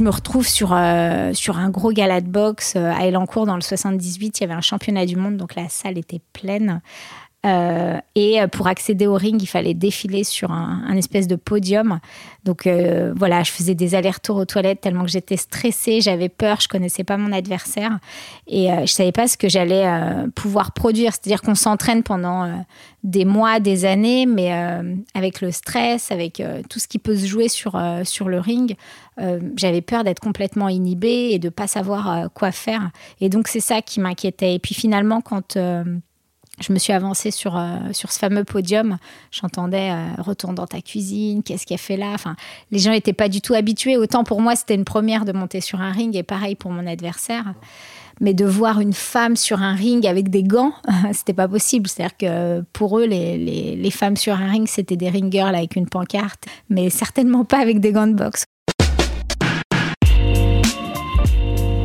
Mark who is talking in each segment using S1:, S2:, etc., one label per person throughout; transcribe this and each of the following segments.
S1: je me retrouve sur, euh, sur un gros gala de boxe euh, à Elancourt dans le 78. Il y avait un championnat du monde, donc la salle était pleine. Euh, et pour accéder au ring, il fallait défiler sur un, espèce de podium. Donc euh, voilà, je faisais des allers-retours aux toilettes tellement que j'étais stressée, j'avais peur, je connaissais pas mon adversaire et euh, je savais pas ce que j'allais pouvoir produire. C'est-à-dire qu'on s'entraîne pendant des mois, des années, mais avec le stress, avec tout ce qui peut se jouer sur, sur le ring, j'avais peur d'être complètement inhibée et de pas savoir quoi faire. Et donc c'est ça qui m'inquiétait. Et puis finalement, quand je me suis avancée sur, euh, sur ce fameux podium. J'entendais euh, Retourne dans ta cuisine, qu'est-ce qu'elle fait là? Enfin, Les gens n'étaient pas du tout habitués. Autant pour moi, c'était une première de monter sur un ring et pareil pour mon adversaire. Mais de voir une femme sur un ring avec des gants, c'était pas possible. C'est-à-dire que pour eux, les, les, les, femmes sur un ring, c'était des ring girls avec une pancarte, mais certainement pas avec des gants de boxe.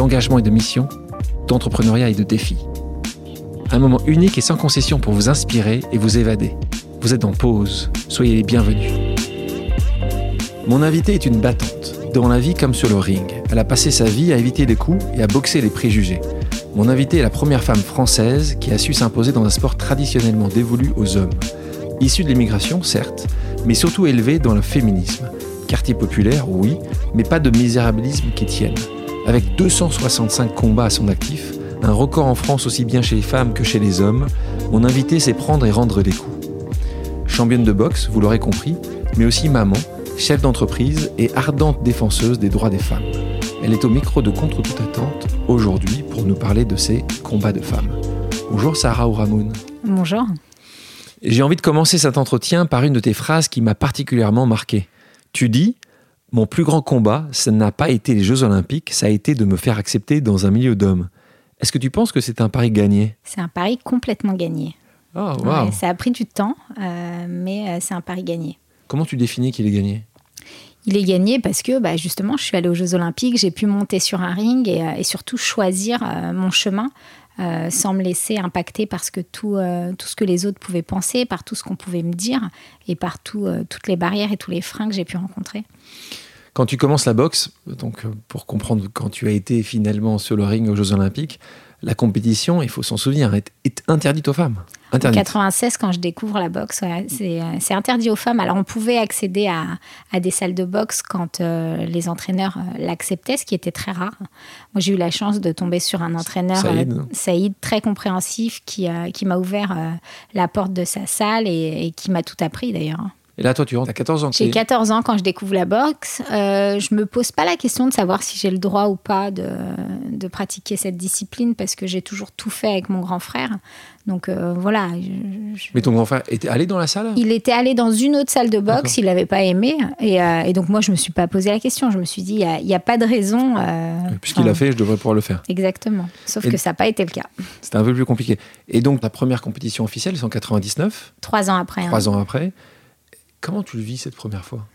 S2: d'engagement et de mission, d'entrepreneuriat et de défis. Un moment unique et sans concession pour vous inspirer et vous évader. Vous êtes en pause, soyez les bienvenus. Mon invitée est une battante, dans la vie comme sur le ring. Elle a passé sa vie à éviter les coups et à boxer les préjugés. Mon invitée est la première femme française qui a su s'imposer dans un sport traditionnellement dévolu aux hommes. Issue de l'immigration, certes, mais surtout élevée dans le féminisme. Quartier populaire, oui, mais pas de misérabilisme qui tienne. Avec 265 combats à son actif, un record en France aussi bien chez les femmes que chez les hommes, mon invité sait prendre et rendre des coups. Championne de boxe, vous l'aurez compris, mais aussi maman, chef d'entreprise et ardente défenseuse des droits des femmes. Elle est au micro de Contre toute attente aujourd'hui pour nous parler de ses combats de femmes. Bonjour Sarah Ouramoun.
S1: Bonjour.
S2: J'ai envie de commencer cet entretien par une de tes phrases qui m'a particulièrement marqué. Tu dis mon plus grand combat, ce n'a pas été les Jeux Olympiques, ça a été de me faire accepter dans un milieu d'hommes. Est-ce que tu penses que c'est un pari gagné?
S1: C'est un pari complètement gagné.
S2: Oh,
S1: ça a pris du temps, euh, mais euh, c'est un pari gagné.
S2: Comment tu définis qu'il est gagné?
S1: Il est gagné parce que bah, justement, je suis allée aux Jeux Olympiques, j'ai pu monter sur un ring et, euh, surtout choisir mon chemin sans me laisser impacter par que tout, tout ce que les autres pouvaient penser, par tout ce qu'on pouvait me dire et par toutes les barrières et tous les freins que j'ai pu rencontrer.
S2: Quand tu commences la boxe, donc euh, pour comprendre quand tu as été finalement sur le ring aux Jeux Olympiques, la compétition, il faut s'en souvenir, est, interdite aux femmes.
S1: En 96, quand je découvre la boxe, euh, c'est interdit aux femmes. Alors, on pouvait accéder à, des salles de boxe quand euh, les entraîneurs l'acceptaient, ce qui était très rare. Moi, j'ai eu la chance de tomber sur un entraîneur, Saïd, très compréhensif, qui, qui m'a ouvert la porte de sa salle et qui m'a tout appris d'ailleurs.
S2: Et là, toi, tu rentres à 14 ans.
S1: J'ai 14 ans quand je découvre la boxe. Euh, je me pose pas la question de savoir si j'ai le droit ou pas de, de, pratiquer cette discipline parce que j'ai toujours tout fait avec mon grand frère. Donc euh, voilà.
S2: Mais ton grand frère était allé dans la salle?
S1: Il était allé dans une autre salle de boxe, il n'avait pas aimé. Et, euh, et, donc moi, je me suis pas posé la question. Je me suis dit, il n'y a, pas de raison. Euh,
S2: Puisqu'il a fait, je devrais pouvoir le faire.
S1: Exactement. Sauf que ça n'a pas été le cas.
S2: C'était un peu plus compliqué. Et donc, la première compétition officielle, c'est en 99
S1: Trois ans après.
S2: Trois hein. ans après. Comment tu le vis cette première fois?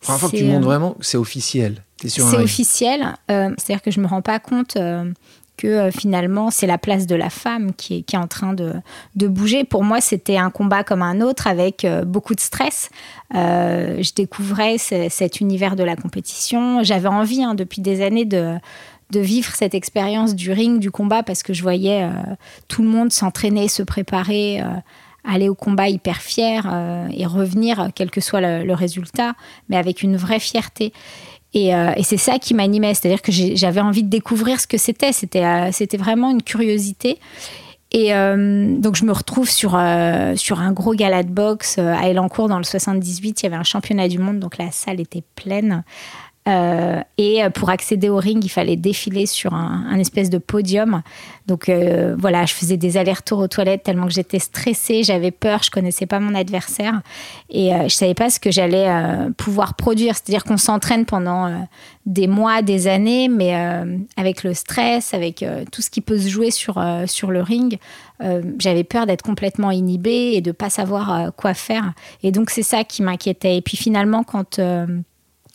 S2: Première fois que tu montres euh, vraiment c'est officiel.
S1: C'est officiel. Euh, c'est-à-dire que je me rends pas compte euh, que finalement c'est la place de la femme qui est, qui est en train de, de bouger. Pour moi, c'était un combat comme un autre avec beaucoup de stress. je découvrais cet univers de la compétition. J'avais envie hein, depuis des années de de vivre cette expérience du ring, du combat, parce que je voyais tout le monde s'entraîner, se préparer aller au combat hyper fier euh, et revenir, quel que soit le, résultat, mais avec une vraie fierté. Euh, et, c'est ça qui m'animait, c'est-à-dire que j'avais envie de découvrir ce que c'était. C'était, euh, vraiment une curiosité. Et donc je me retrouve sur, sur un gros gala de boxe à Elancourt dans le 78. Il y avait un championnat du monde, donc la salle était pleine. Euh, et pour accéder au ring, il fallait défiler sur un, espèce de podium. Donc euh, voilà, je faisais des allers-retours aux toilettes tellement que j'étais stressée, j'avais peur, je connaissais pas mon adversaire et euh, je savais pas ce que j'allais pouvoir produire. C'est-à-dire qu'on s'entraîne pendant des mois, des années, mais avec le stress, avec tout ce qui peut se jouer sur, sur le ring, j'avais peur d'être complètement inhibée et de pas savoir quoi faire. Et donc c'est ça qui m'inquiétait. Et puis finalement, quand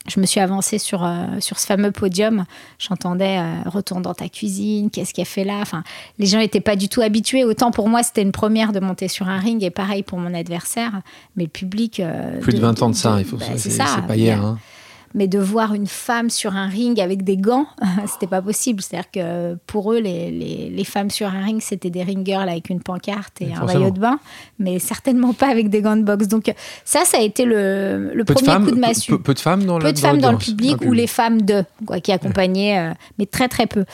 S1: je me suis avancée sur, euh, sur ce fameux podium. J'entendais euh, retourne dans ta cuisine, qu'est-ce qu'elle fait là? Enfin, Les gens n'étaient pas du tout habitués. Autant pour moi, c'était une première de monter sur un ring et pareil pour mon adversaire. Mais le public.
S2: Euh, Plus de, 20 ans de ça, il faut. Bah, c'est pas hier. Hein
S1: mais de voir une femme sur un ring avec des gants, c'était pas possible. C'est-à-dire que pour eux, les, les, femmes sur un ring, c'était des ringers avec une pancarte et un maillot de bain, mais certainement pas avec des gants de boxe. Donc ça, ça a été le, le premier coup de massue.
S2: Peu, de femmes dans,
S1: peu de femmes dans le public ou les femmes de quoi, qui accompagnaient, euh, mais très très peu.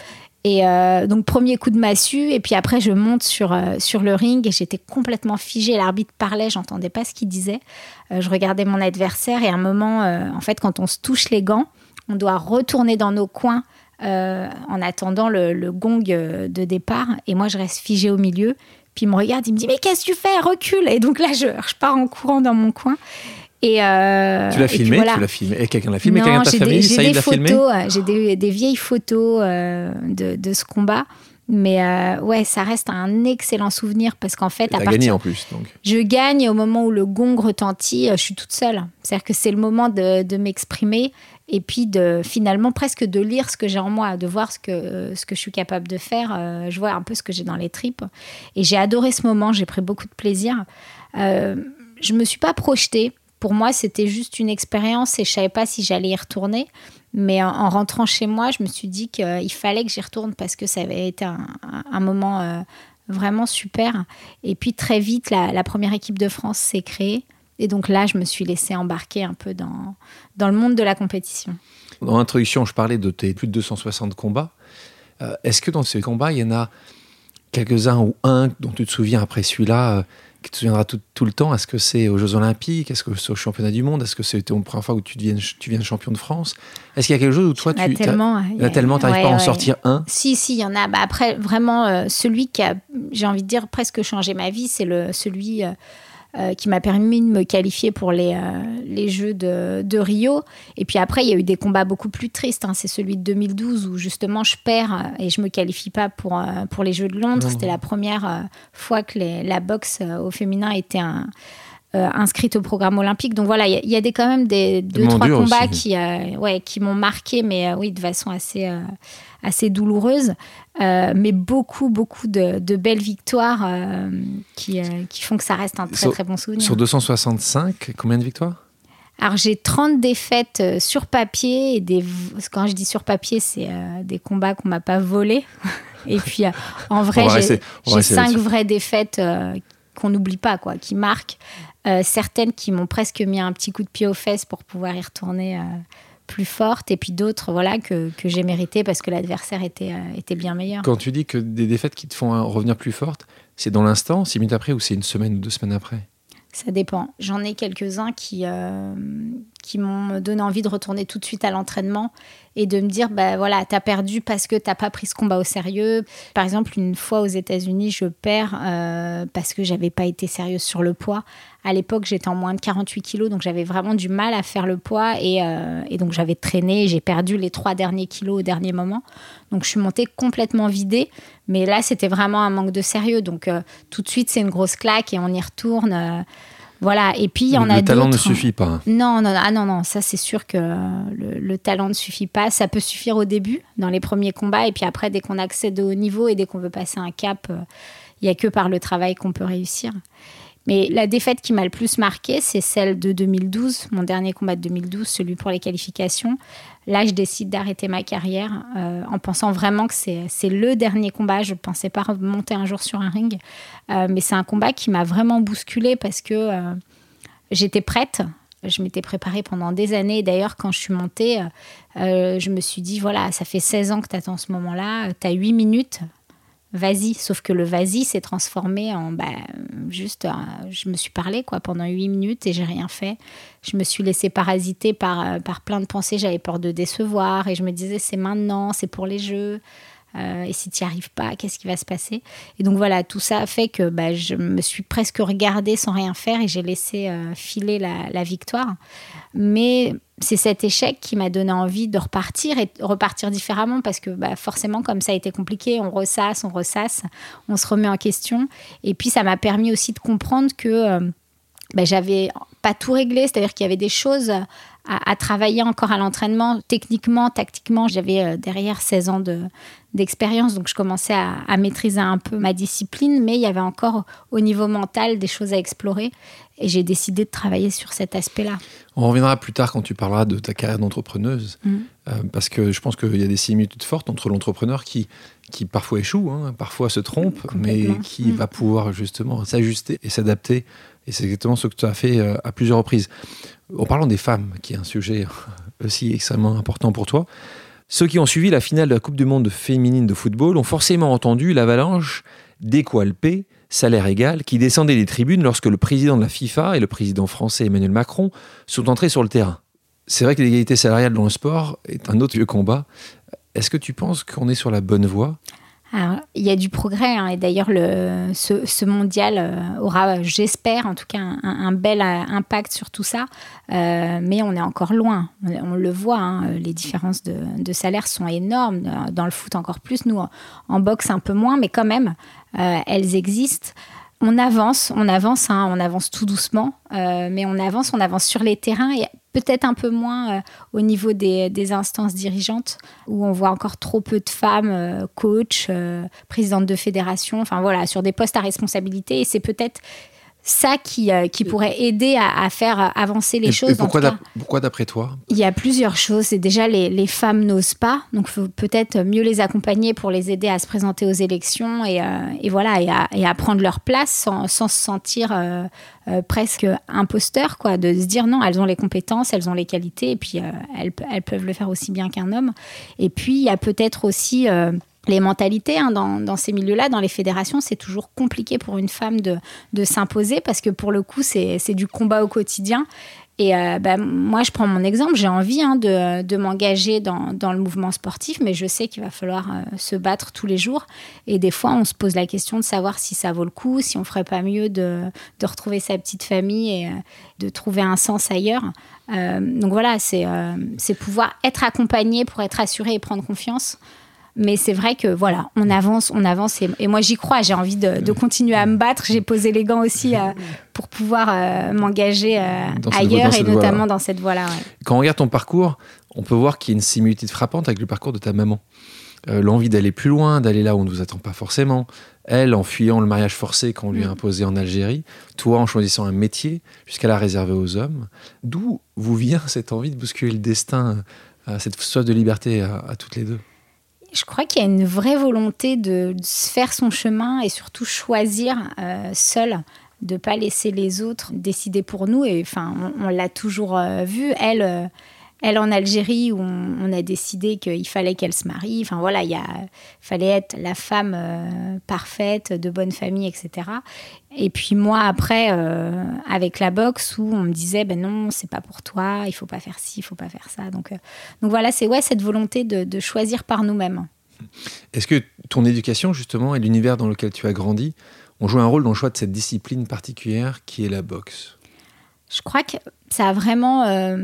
S1: Et euh, donc, premier coup de massue. Et puis après, je monte sur, euh, sur le ring et j'étais complètement figée. L'arbitre parlait, j'entendais pas ce qu'il disait. Euh, je regardais mon adversaire et à un moment, en fait, quand on se touche les gants, on doit retourner dans nos coins en attendant le, gong de départ. Et moi, je reste figée au milieu. Puis il me regarde, il me dit Mais qu'est-ce que tu fais? Recule Et donc là, je, je pars en courant dans mon coin.
S2: Et euh, tu l'as filmé, tu l'as filmé. Et quelqu'un l'a filmé, quelqu'un de ta famille,
S1: ça l'a filmé. J'ai des, des, vieilles photos euh, de, de, ce combat. Mais euh, ouais, ça reste un excellent souvenir parce qu'en fait,
S2: à partir, gagné en plus. Donc.
S1: Je gagne au moment où le gong retentit. Je suis toute seule. C'est-à-dire que c'est le moment de, de m'exprimer et puis de finalement presque de lire ce que j'ai en moi, de voir ce que ce que je suis capable de faire. je vois un peu ce que j'ai dans les tripes. Et j'ai adoré ce moment. J'ai pris beaucoup de plaisir. je me suis pas projetée pour moi, c'était juste une expérience et je savais pas si j'allais y retourner. Mais en, rentrant chez moi, je me suis dit qu'il fallait que j'y retourne parce que ça avait été un, moment euh, vraiment super. Et puis très vite, la, première équipe de France s'est créée. Et donc là, je me suis laissée embarquer un peu dans, le monde de la compétition.
S2: Dans l'introduction, je parlais de tes plus de 260 combats. Euh, est-ce que dans ces combats, il y en a quelques-uns ou un dont tu te souviens après celui-là euh, qui te souviendra tout, tout le temps Est-ce que c'est aux Jeux Olympiques? Est-ce que c'est au Championnat du Monde? Est-ce que c'est la première fois où tu deviens, tu viens champion de France? Est-ce qu'il y a quelque chose où toi, tu.
S1: Il tellement.
S2: A tellement, pas à en sortir un?
S1: Si, si, il y en a. Bah, après, vraiment, euh, celui qui a, j'ai envie de dire, presque changé ma vie, c'est le, celui. Euh, euh, qui m'a permis de me qualifier pour les, euh, les Jeux de, de, Rio. Et puis après, il y a eu des combats beaucoup plus tristes. Hein. C'est celui de 2012 où justement je perds euh, et je me qualifie pas pour, pour les Jeux de Londres. C'était la première fois que les, la boxe au féminin était un, inscrite au programme olympique. Donc voilà, il y, a des, quand même des deux, trois combats qui, ouais, qui m'ont marqué, mais oui, de façon assez assez douloureuse, euh, mais beaucoup, beaucoup de, belles victoires euh, qui, euh, qui, font que ça reste un très, très bon souvenir.
S2: Sur 265, combien de victoires?
S1: Alors j'ai 30 défaites sur papier et des quand je dis sur papier c'est des combats qu'on m'a pas volés. Et puis en vrai j'ai 5 vraies défaites qu'on n'oublie pas quoi qui marquent certaines qui m'ont presque mis un petit coup de pied aux fesses pour pouvoir y retourner plus forte et puis d'autres voilà que, que j'ai mérité parce que l'adversaire était, euh, était bien meilleur.
S2: Quand tu dis que des défaites qui te font revenir plus forte, c'est dans l'instant, six minutes après ou c'est une semaine ou deux semaines après?
S1: Ça dépend. J'en ai quelques-uns qui, euh, qui m'ont donné envie de retourner tout de suite à l'entraînement et de me dire bah voilà t'as perdu parce que t'as pas pris ce combat au sérieux. Par exemple une fois aux États-Unis je perds euh, parce que j'avais pas été sérieuse sur le poids. À l'époque j'étais en moins de 48 kilos donc j'avais vraiment du mal à faire le poids et, euh, donc j'avais traîné j'ai perdu les trois derniers kilos au dernier moment. Donc je suis montée complètement vidée mais là c'était vraiment un manque de sérieux. Donc euh, tout de suite c'est une grosse claque et on y retourne voilà, et puis il y en a
S2: d'autres. Le talent ne suffit pas.
S1: Non, non, ah non, non, ça c'est sûr que le, talent ne suffit pas. Ça peut suffire au début, dans les premiers combats, et puis après, dès qu'on accède au haut niveau et dès qu'on veut passer un cap, euh, il n'y a que par le travail qu'on peut réussir. Mais la défaite qui m'a le plus marqué, c'est celle de 2012, mon dernier combat de 2012, celui pour les qualifications. Là, je décide d'arrêter ma carrière euh, en pensant vraiment que c'est le dernier combat. Je ne pensais pas remonter un jour sur un ring. Euh, mais c'est un combat qui m'a vraiment bousculé parce que euh, j'étais prête. Je m'étais préparée pendant des années. D'ailleurs, quand je suis montée, je me suis dit, voilà, ça fait 16 ans que tu attends ce moment-là. Tu as 8 minutes vas-y. Sauf que le vas-y s'est transformé en bah, juste, je me suis parlé quoi pendant huit minutes et j'ai rien fait. Je me suis laissée parasiter par, par plein de pensées. J'avais peur de décevoir et je me disais c'est maintenant, c'est pour les jeux. Euh, et si tu n'y arrives pas, qu'est-ce qui va se passer? Et donc voilà, tout ça a fait que bah, je me suis presque regardée sans rien faire et j'ai laissé euh, filer la, victoire. Mais c'est cet échec qui m'a donné envie de repartir et repartir différemment parce que bah, forcément, comme ça a été compliqué, on ressasse, on ressasse, on se remet en question. Et puis ça m'a permis aussi de comprendre que euh, bah, j'avais pas tout réglé, c'est-à-dire qu'il y avait des choses à, travailler encore à l'entraînement. Techniquement, tactiquement, j'avais euh, derrière 16 ans d'expérience, donc je commençais à, maîtriser un peu ma discipline, mais il y avait encore au niveau mental des choses à explorer. Et j'ai décidé de travailler sur cet aspect-là.
S2: On reviendra plus tard quand tu parleras de ta carrière d'entrepreneuse, mmh. euh, parce que je pense qu'il y a des similitudes fortes entre l'entrepreneur qui, qui parfois échoue, hein, parfois se trompe, mais qui mmh. va pouvoir justement s'ajuster et s'adapter. Et c'est exactement ce que tu as fait euh, à plusieurs reprises. En parlant des femmes, qui est un sujet aussi extrêmement important pour toi, ceux qui ont suivi la finale de la Coupe du Monde féminine de football ont forcément entendu l'avalanche d'équalpés, salaire égal, qui descendait des tribunes lorsque le président de la FIFA et le président français Emmanuel Macron sont entrés sur le terrain. C'est vrai que l'égalité salariale dans le sport est un autre vieux combat. Est-ce que tu penses qu'on est sur la bonne voie?
S1: Il y a du progrès hein, et d'ailleurs ce, mondial euh, aura, j'espère en tout cas, un, bel euh, impact sur tout ça, euh, mais on est encore loin. On, le voit, hein, les différences de, salaire sont énormes. Dans le foot encore plus, nous en, boxe un peu moins, mais quand même, elles existent on avance, on avance, hein, on avance tout doucement, mais on avance, on avance sur les terrains et peut-être un peu moins euh, au niveau des, instances dirigeantes, où on voit encore trop peu de femmes euh, euh, présidentes de fédération, enfin voilà, sur des postes à responsabilité. Et c'est peut-être ça qui, euh, qui pourrait aider à, faire avancer les choses.
S2: pourquoi, d'après toi?
S1: Il y a plusieurs choses. C'est déjà les, les femmes n'osent pas, donc il faut peut-être mieux les accompagner pour les aider à se présenter aux élections et, euh, et voilà et à, et à, prendre leur place sans, sans se sentir euh, presque imposteur, quoi, de se dire non, elles ont les compétences, elles ont les qualités et puis elles, elles, peuvent le faire aussi bien qu'un homme. Et puis il y a peut-être aussi les mentalités hein, dans, ces milieux-là, dans les fédérations, c'est toujours compliqué pour une femme de, s'imposer parce que pour le coup, c'est du combat au quotidien. Et euh, bah, moi, je prends mon exemple, j'ai envie hein, de, m'engager dans, le mouvement sportif, mais je sais qu'il va falloir euh, se battre tous les jours. Et des fois, on se pose la question de savoir si ça vaut le coup, si on ferait pas mieux de, retrouver sa petite famille et euh, de trouver un sens ailleurs. donc voilà, c'est pouvoir être accompagné pour être assuré et prendre confiance. Mais c'est vrai que voilà, on avance, on avance. Et, moi, j'y crois. J'ai envie de, continuer à me battre. J'ai posé les gants aussi euh, pour pouvoir euh, m'engager euh, ailleurs et notamment dans cette voie-là.
S2: Quand on regarde ton parcours, on peut voir qu'il y a une similitude frappante avec le parcours de ta maman. L'envie d'aller plus loin, d'aller là où on ne vous attend pas forcément. Elle, en fuyant le mariage forcé qu'on lui a mm. imposé en Algérie. Toi, en choisissant un métier jusqu'à la réserver aux hommes. D'où vous vient cette envie de bousculer le destin, cette soif de liberté à toutes les deux?
S1: Je crois qu'il y a une vraie volonté de, se faire son chemin et surtout choisir euh, seul de pas laisser les autres décider pour nous. Et enfin, on, l'a toujours euh, vu. Elle, euh, elle en Algérie où on, a décidé qu'il fallait qu'elle se marie. Enfin voilà, il fallait être la femme euh, parfaite, de bonne famille, etc. Et puis moi après, euh, avec la boxe où on me disait ben non, c'est pas pour toi, il faut pas faire ci, il faut pas faire ça. Donc, euh, donc voilà, c'est ouais cette volonté de, choisir par nous-mêmes.
S2: Est-ce que ton éducation justement et l'univers dans lequel tu as grandi ont joué un rôle dans le choix de cette discipline particulière qui est la boxe?
S1: Je crois que ça a vraiment euh,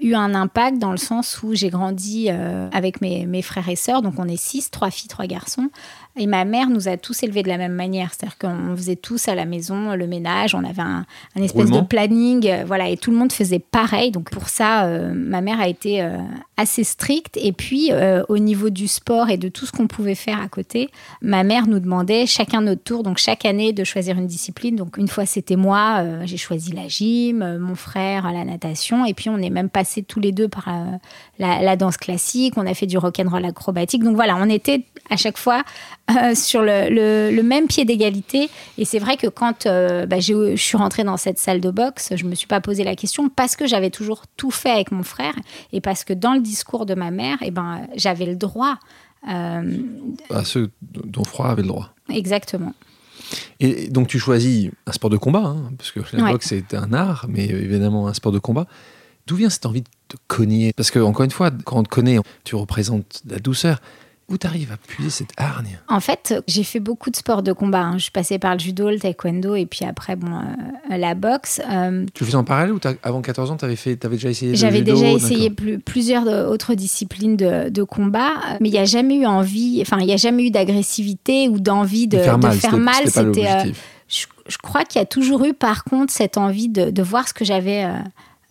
S1: eu un impact dans le sens où j'ai grandi euh, avec mes, mes, frères et sœurs, donc on est six, trois filles, trois garçons. Et ma mère nous a tous élevés de la même manière, c'est-à-dire qu'on faisait tous à la maison le ménage, on avait un, espèce de planning, euh, voilà, et tout le monde faisait pareil. Donc pour ça, ma mère a été assez stricte. Et puis au niveau du sport et de tout ce qu'on pouvait faire à côté, ma mère nous demandait chacun notre tour, donc chaque année de choisir une discipline. Donc une fois c'était moi, j'ai choisi la gym, mon frère la natation. Et puis, on est même passé tous les deux par la, danse classique. On a fait du rock'n'roll acrobatique. Donc voilà, on était à chaque fois sur le, même pied d'égalité. Et c'est vrai que quand bah, je suis rentrée dans cette salle de boxe, je me suis pas posé la question parce que j'avais toujours tout fait avec mon frère et parce que dans le discours de ma mère, et eh ben, j'avais le droit.
S2: Euh, à ceux dont froid avait le droit.
S1: Exactement.
S2: Et donc tu choisis un sport de combat, hein, parce que la boxe c'est un art, mais évidemment un sport de combat. D'où vient cette envie de te cogner? Parce que encore une fois, quand on te connaît, tu représentes la douceur. Où tu arrives à puiser cette hargne?
S1: En fait, j'ai fait beaucoup de sports de combat. Hein. Je suis passée par le judo, le taekwondo et puis après, bon, euh, la boxe.
S2: Euh, tu le faisais en parallèle ou avant 14 ans, tu avais, avais, déjà essayé
S1: J'avais déjà? essayé plusieurs autres disciplines de, combat, mais il n'y a jamais eu envie, enfin, il n'y a jamais eu d'agressivité ou d'envie de, faire mal. C'était. Euh, je, crois qu'il y a toujours eu, par contre, cette envie de, voir ce que j'avais.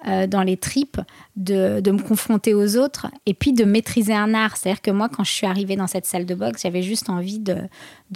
S1: Dans les tripes, de, me confronter aux autres et puis de maîtriser un art. C'est-à-dire que moi, quand je suis arrivée dans cette salle de boxe, j'avais juste envie de,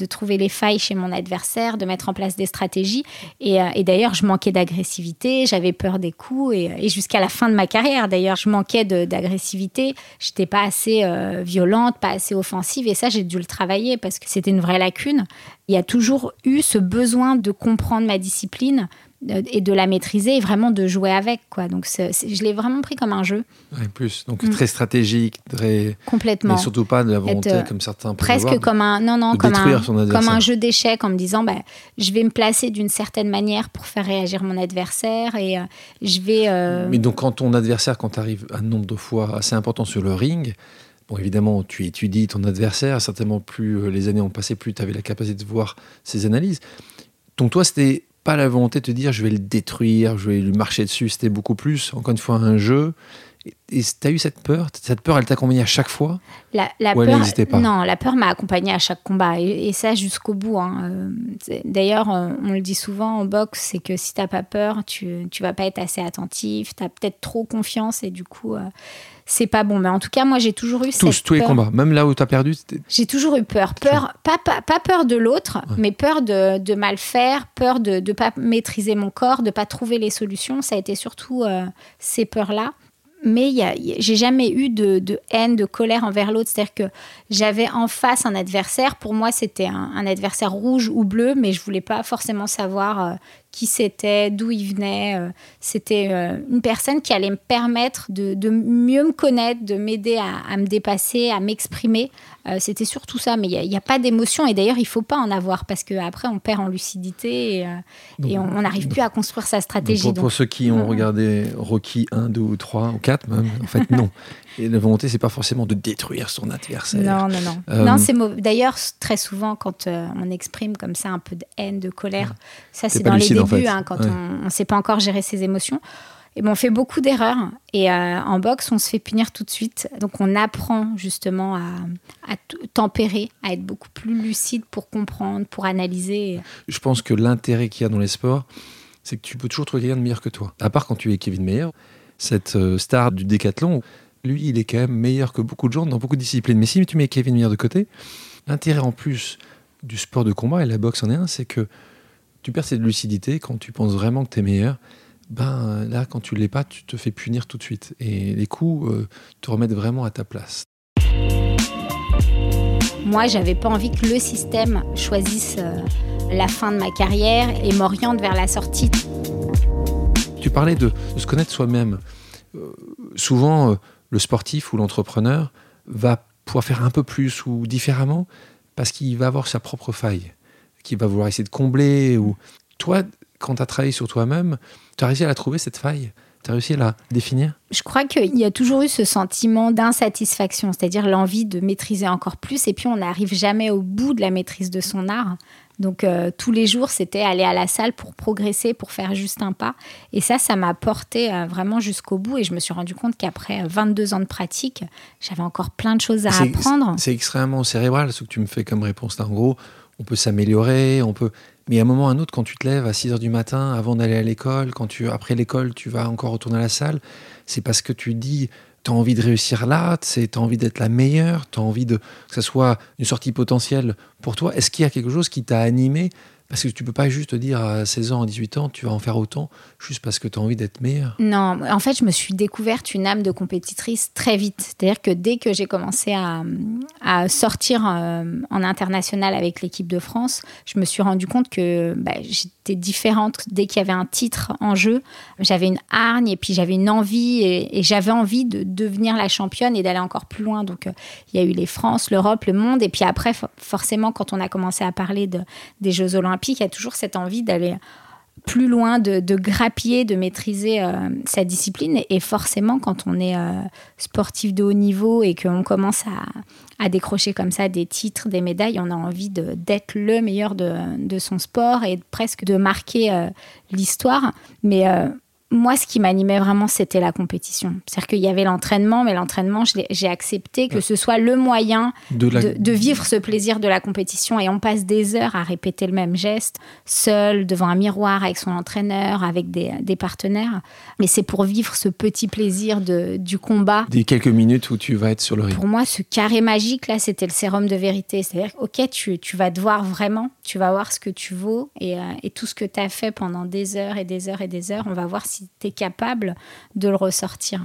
S1: trouver les failles chez mon adversaire, de mettre en place des stratégies. Et, euh, d'ailleurs, je manquais d'agressivité, j'avais peur des coups. Et, jusqu'à la fin de ma carrière, d'ailleurs, je manquais d'agressivité. J'étais pas assez euh, violente, pas assez offensive. Et ça, j'ai dû le travailler parce que c'était une vraie lacune. Il y a toujours eu ce besoin de comprendre ma discipline euh, et de la maîtriser et vraiment de jouer avec quoi donc je l'ai vraiment pris comme un jeu
S2: ouais, plus donc mm. très stratégique très
S1: complètement
S2: mais surtout pas de la volonté euh, comme certains
S1: presque comme un non non comme un, comme un jeu d'échecs en me disant bah, je vais me placer d'une certaine manière pour faire réagir mon adversaire et euh, je vais
S2: mais donc quand ton adversaire quand tu arrives un nombre de fois assez important sur le ring Bon, évidemment, tu étudies ton adversaire. Certainement, plus les années ont passé, plus tu avais la capacité de voir ses analyses. Donc, toi, c'était pas la volonté de te dire je vais le détruire, je vais lui marcher dessus. C'était beaucoup plus, encore une fois, un jeu. Et tu as eu cette peur? Cette peur, elle t'a accompagnée à chaque fois?
S1: La, la peur, pas? Non, la peur m'a accompagnée à chaque combat. Et, ça jusqu'au bout. Hein. Euh, d'ailleurs, on, le dit souvent en boxe, c'est que si t'as pas peur, tu ne vas pas être assez attentif, tu as peut-être trop confiance et du coup... Euh, c'est pas bon. Mais en tout cas, moi, j'ai toujours eu
S2: Tous, tous les combats, même là où tu as perdu
S1: J'ai toujours eu peur. Peur, pas, pas, peur de l'autre, mais peur de, de, mal faire, peur de ne pas maîtriser mon corps, de pas trouver les solutions. Ça a été surtout euh, ces peurs-là mais j'ai jamais eu de, haine, de colère envers l'autre. C'est-à-dire que j'avais en face un adversaire. Pour moi, c'était un, adversaire rouge ou bleu, mais je voulais pas forcément savoir euh, qui c'était, d'où il venait. Euh, c'était euh, une personne qui allait me permettre de, mieux me connaître, de m'aider à, me dépasser, à m'exprimer. Euh, c'était surtout ça, mais il n'y a, pas d'émotion. Et d'ailleurs, il faut pas en avoir parce qu'après, on perd en lucidité et, on n'arrive plus à construire sa stratégie.
S2: pour, ceux qui ont regardé Rocky 1, 2 ou 3 ou 4, même, en fait, non. Et la volonté, c'est pas forcément de détruire son adversaire.
S1: Non, non, non. Euh, non, c'est D'ailleurs, très souvent, quand euh, on exprime comme ça un peu de haine, de colère, ça c'est dans les débuts, hein, quand on ne sait pas encore gérer ses émotions. Et bon, on fait beaucoup d'erreurs. Et euh, en boxe, on se fait punir tout de suite. Donc, on apprend justement à, à tempérer, à être beaucoup plus lucide pour comprendre, pour analyser.
S2: Je pense que l'intérêt qu'il y a dans les sports, c'est que tu peux toujours trouver quelqu'un de meilleur que toi. À part quand tu es Kevin Meyer, cette star du décathlon lui, il est quand même meilleur que beaucoup de gens dans beaucoup de disciplines. Mais si tu mets Kevin Meyer de côté, l'intérêt en plus du sport de combat, et la boxe en est un, c'est que tu perds cette lucidité quand tu penses vraiment que tu es meilleur. Ben là, quand tu l'es pas, tu te fais punir tout de suite. Et les coups euh, te remettent vraiment à ta place.
S1: Moi, j'avais pas envie que le système choisisse euh, la fin de ma carrière et m'oriente vers la sortie.
S2: Tu parlais de, se connaître soi-même. Euh, souvent, le sportif ou l'entrepreneur va pouvoir faire un peu plus ou différemment parce qu'il va avoir sa propre faille, qu'il va vouloir essayer de combler. Ou toi, quand tu as travaillé sur toi-même, tu as réussi à la trouver cette faille? Tu as réussi à la définir?
S1: Je crois qu'il y a toujours eu ce sentiment d'insatisfaction, c'est-à-dire l'envie de maîtriser encore plus, et puis on n'arrive jamais au bout de la maîtrise de son art. Donc euh, tous les jours, c'était aller à la salle pour progresser, pour faire juste un pas. Et ça, ça m'a porté euh, vraiment jusqu'au bout. Et je me suis rendu compte qu'après 22 ans de pratique, j'avais encore plein de choses à apprendre.
S2: C'est extrêmement cérébral ce que tu me fais comme réponse. en gros, on peut s'améliorer, on peut. Mais à un moment ou à un autre, quand tu te lèves à 6 heures du matin avant d'aller à l'école, quand tu après l'école, tu vas encore retourner à la salle, c'est parce que tu dis tu as envie de réussir là, tu as envie d'être la meilleure, tu as envie de, que ce soit une sortie potentielle pour toi. Est-ce qu'il y a quelque chose qui t'a animé Parce que tu peux pas juste te dire à 16 ans, à 18 ans, tu vas en faire autant juste parce que tu as envie d'être meilleur.
S1: Non, en fait, je me suis découverte une âme de compétitrice très vite. C'est-à-dire que dès que j'ai commencé à, sortir euh, en international avec l'équipe de France, je me suis rendu compte que bah, j'étais différente. Dès qu'il y avait un titre en jeu, j'avais une hargne et puis j'avais une envie et, j'avais envie de devenir la championne et d'aller encore plus loin. Donc, euh, il y a eu les France, l'Europe, le monde. Et puis après, forcément, quand on a commencé à parler de, des Jeux Olympiques, il y a toujours cette envie d'aller plus loin, de, de grappiller, de maîtriser euh, sa discipline. Et forcément, quand on est euh, sportif de haut niveau et qu'on commence à, décrocher comme ça des titres, des médailles, on a envie d'être le meilleur de, son sport et presque de marquer euh, l'histoire. Mais moi, ce qui m'animait vraiment, c'était la compétition. C'est-à-dire qu'il y avait l'entraînement, mais l'entraînement, j'ai accepté que ce soit le moyen de, vivre ce plaisir de la compétition. Et on passe des heures à répéter le même geste, seul, devant un miroir, avec son entraîneur, avec des, partenaires. Mais c'est pour vivre ce petit plaisir de, du combat.
S2: Des quelques minutes où tu vas être sur le ring.
S1: Pour moi, ce carré magique, là, c'était le sérum de vérité. C'est-à-dire, OK, tu, tu, vas te voir vraiment, tu vas voir ce que tu vaux et, euh, et tout ce que tu as fait pendant des heures et des heures et des heures. On va voir si si tu es capable de le ressortir.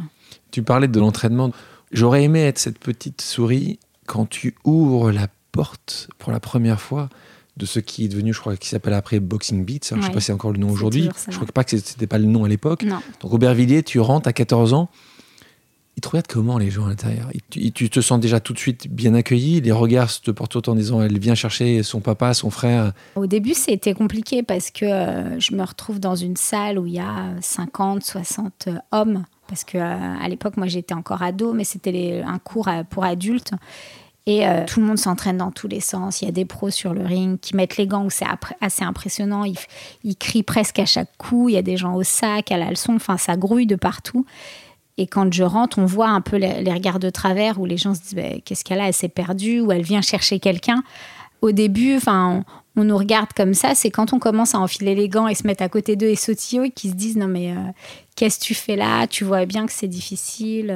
S2: Tu parlais de l'entraînement. J'aurais aimé être cette petite souris quand tu ouvres la porte pour la première fois de ce qui est devenu, je crois, qui s'appelle après Boxing Beats. Je ne sais pas si c'est encore le nom aujourd'hui. Je crois pas que c'était pas le nom à l'époque. Donc Aubervilliers, tu rentres à 14 ans ils te regardent comment les gens à l'intérieur? Tu, te sens déjà tout de suite bien accueilli Les regards te portent autant en disant elle vient chercher son papa, son frère?
S1: Au début, c'était compliqué parce que euh, je me retrouve dans une salle où il y a 50, 60 hommes. Parce que euh, à l'époque, moi j'étais encore ado, mais c'était un cours pour adultes. Et euh, tout le monde s'entraîne dans tous les sens. Il y a des pros sur le ring qui mettent les gants c'est assez impressionnant. Ils, ils, crient presque à chaque coup. Il y a des gens au sac, à la leçon. Enfin, ça grouille de partout. Et quand je rentre, on voit un peu les, regards de travers où les gens se disent bah, qu'est-ce qu'elle a? Elle s'est perdue ou elle vient chercher quelqu'un. Au début, on, nous regarde comme ça. C'est quand on commence à enfiler les gants et se mettre à côté d'eux et sautiller, qui se disent non mais euh, qu'est-ce que tu fais là? Tu vois bien que c'est difficile.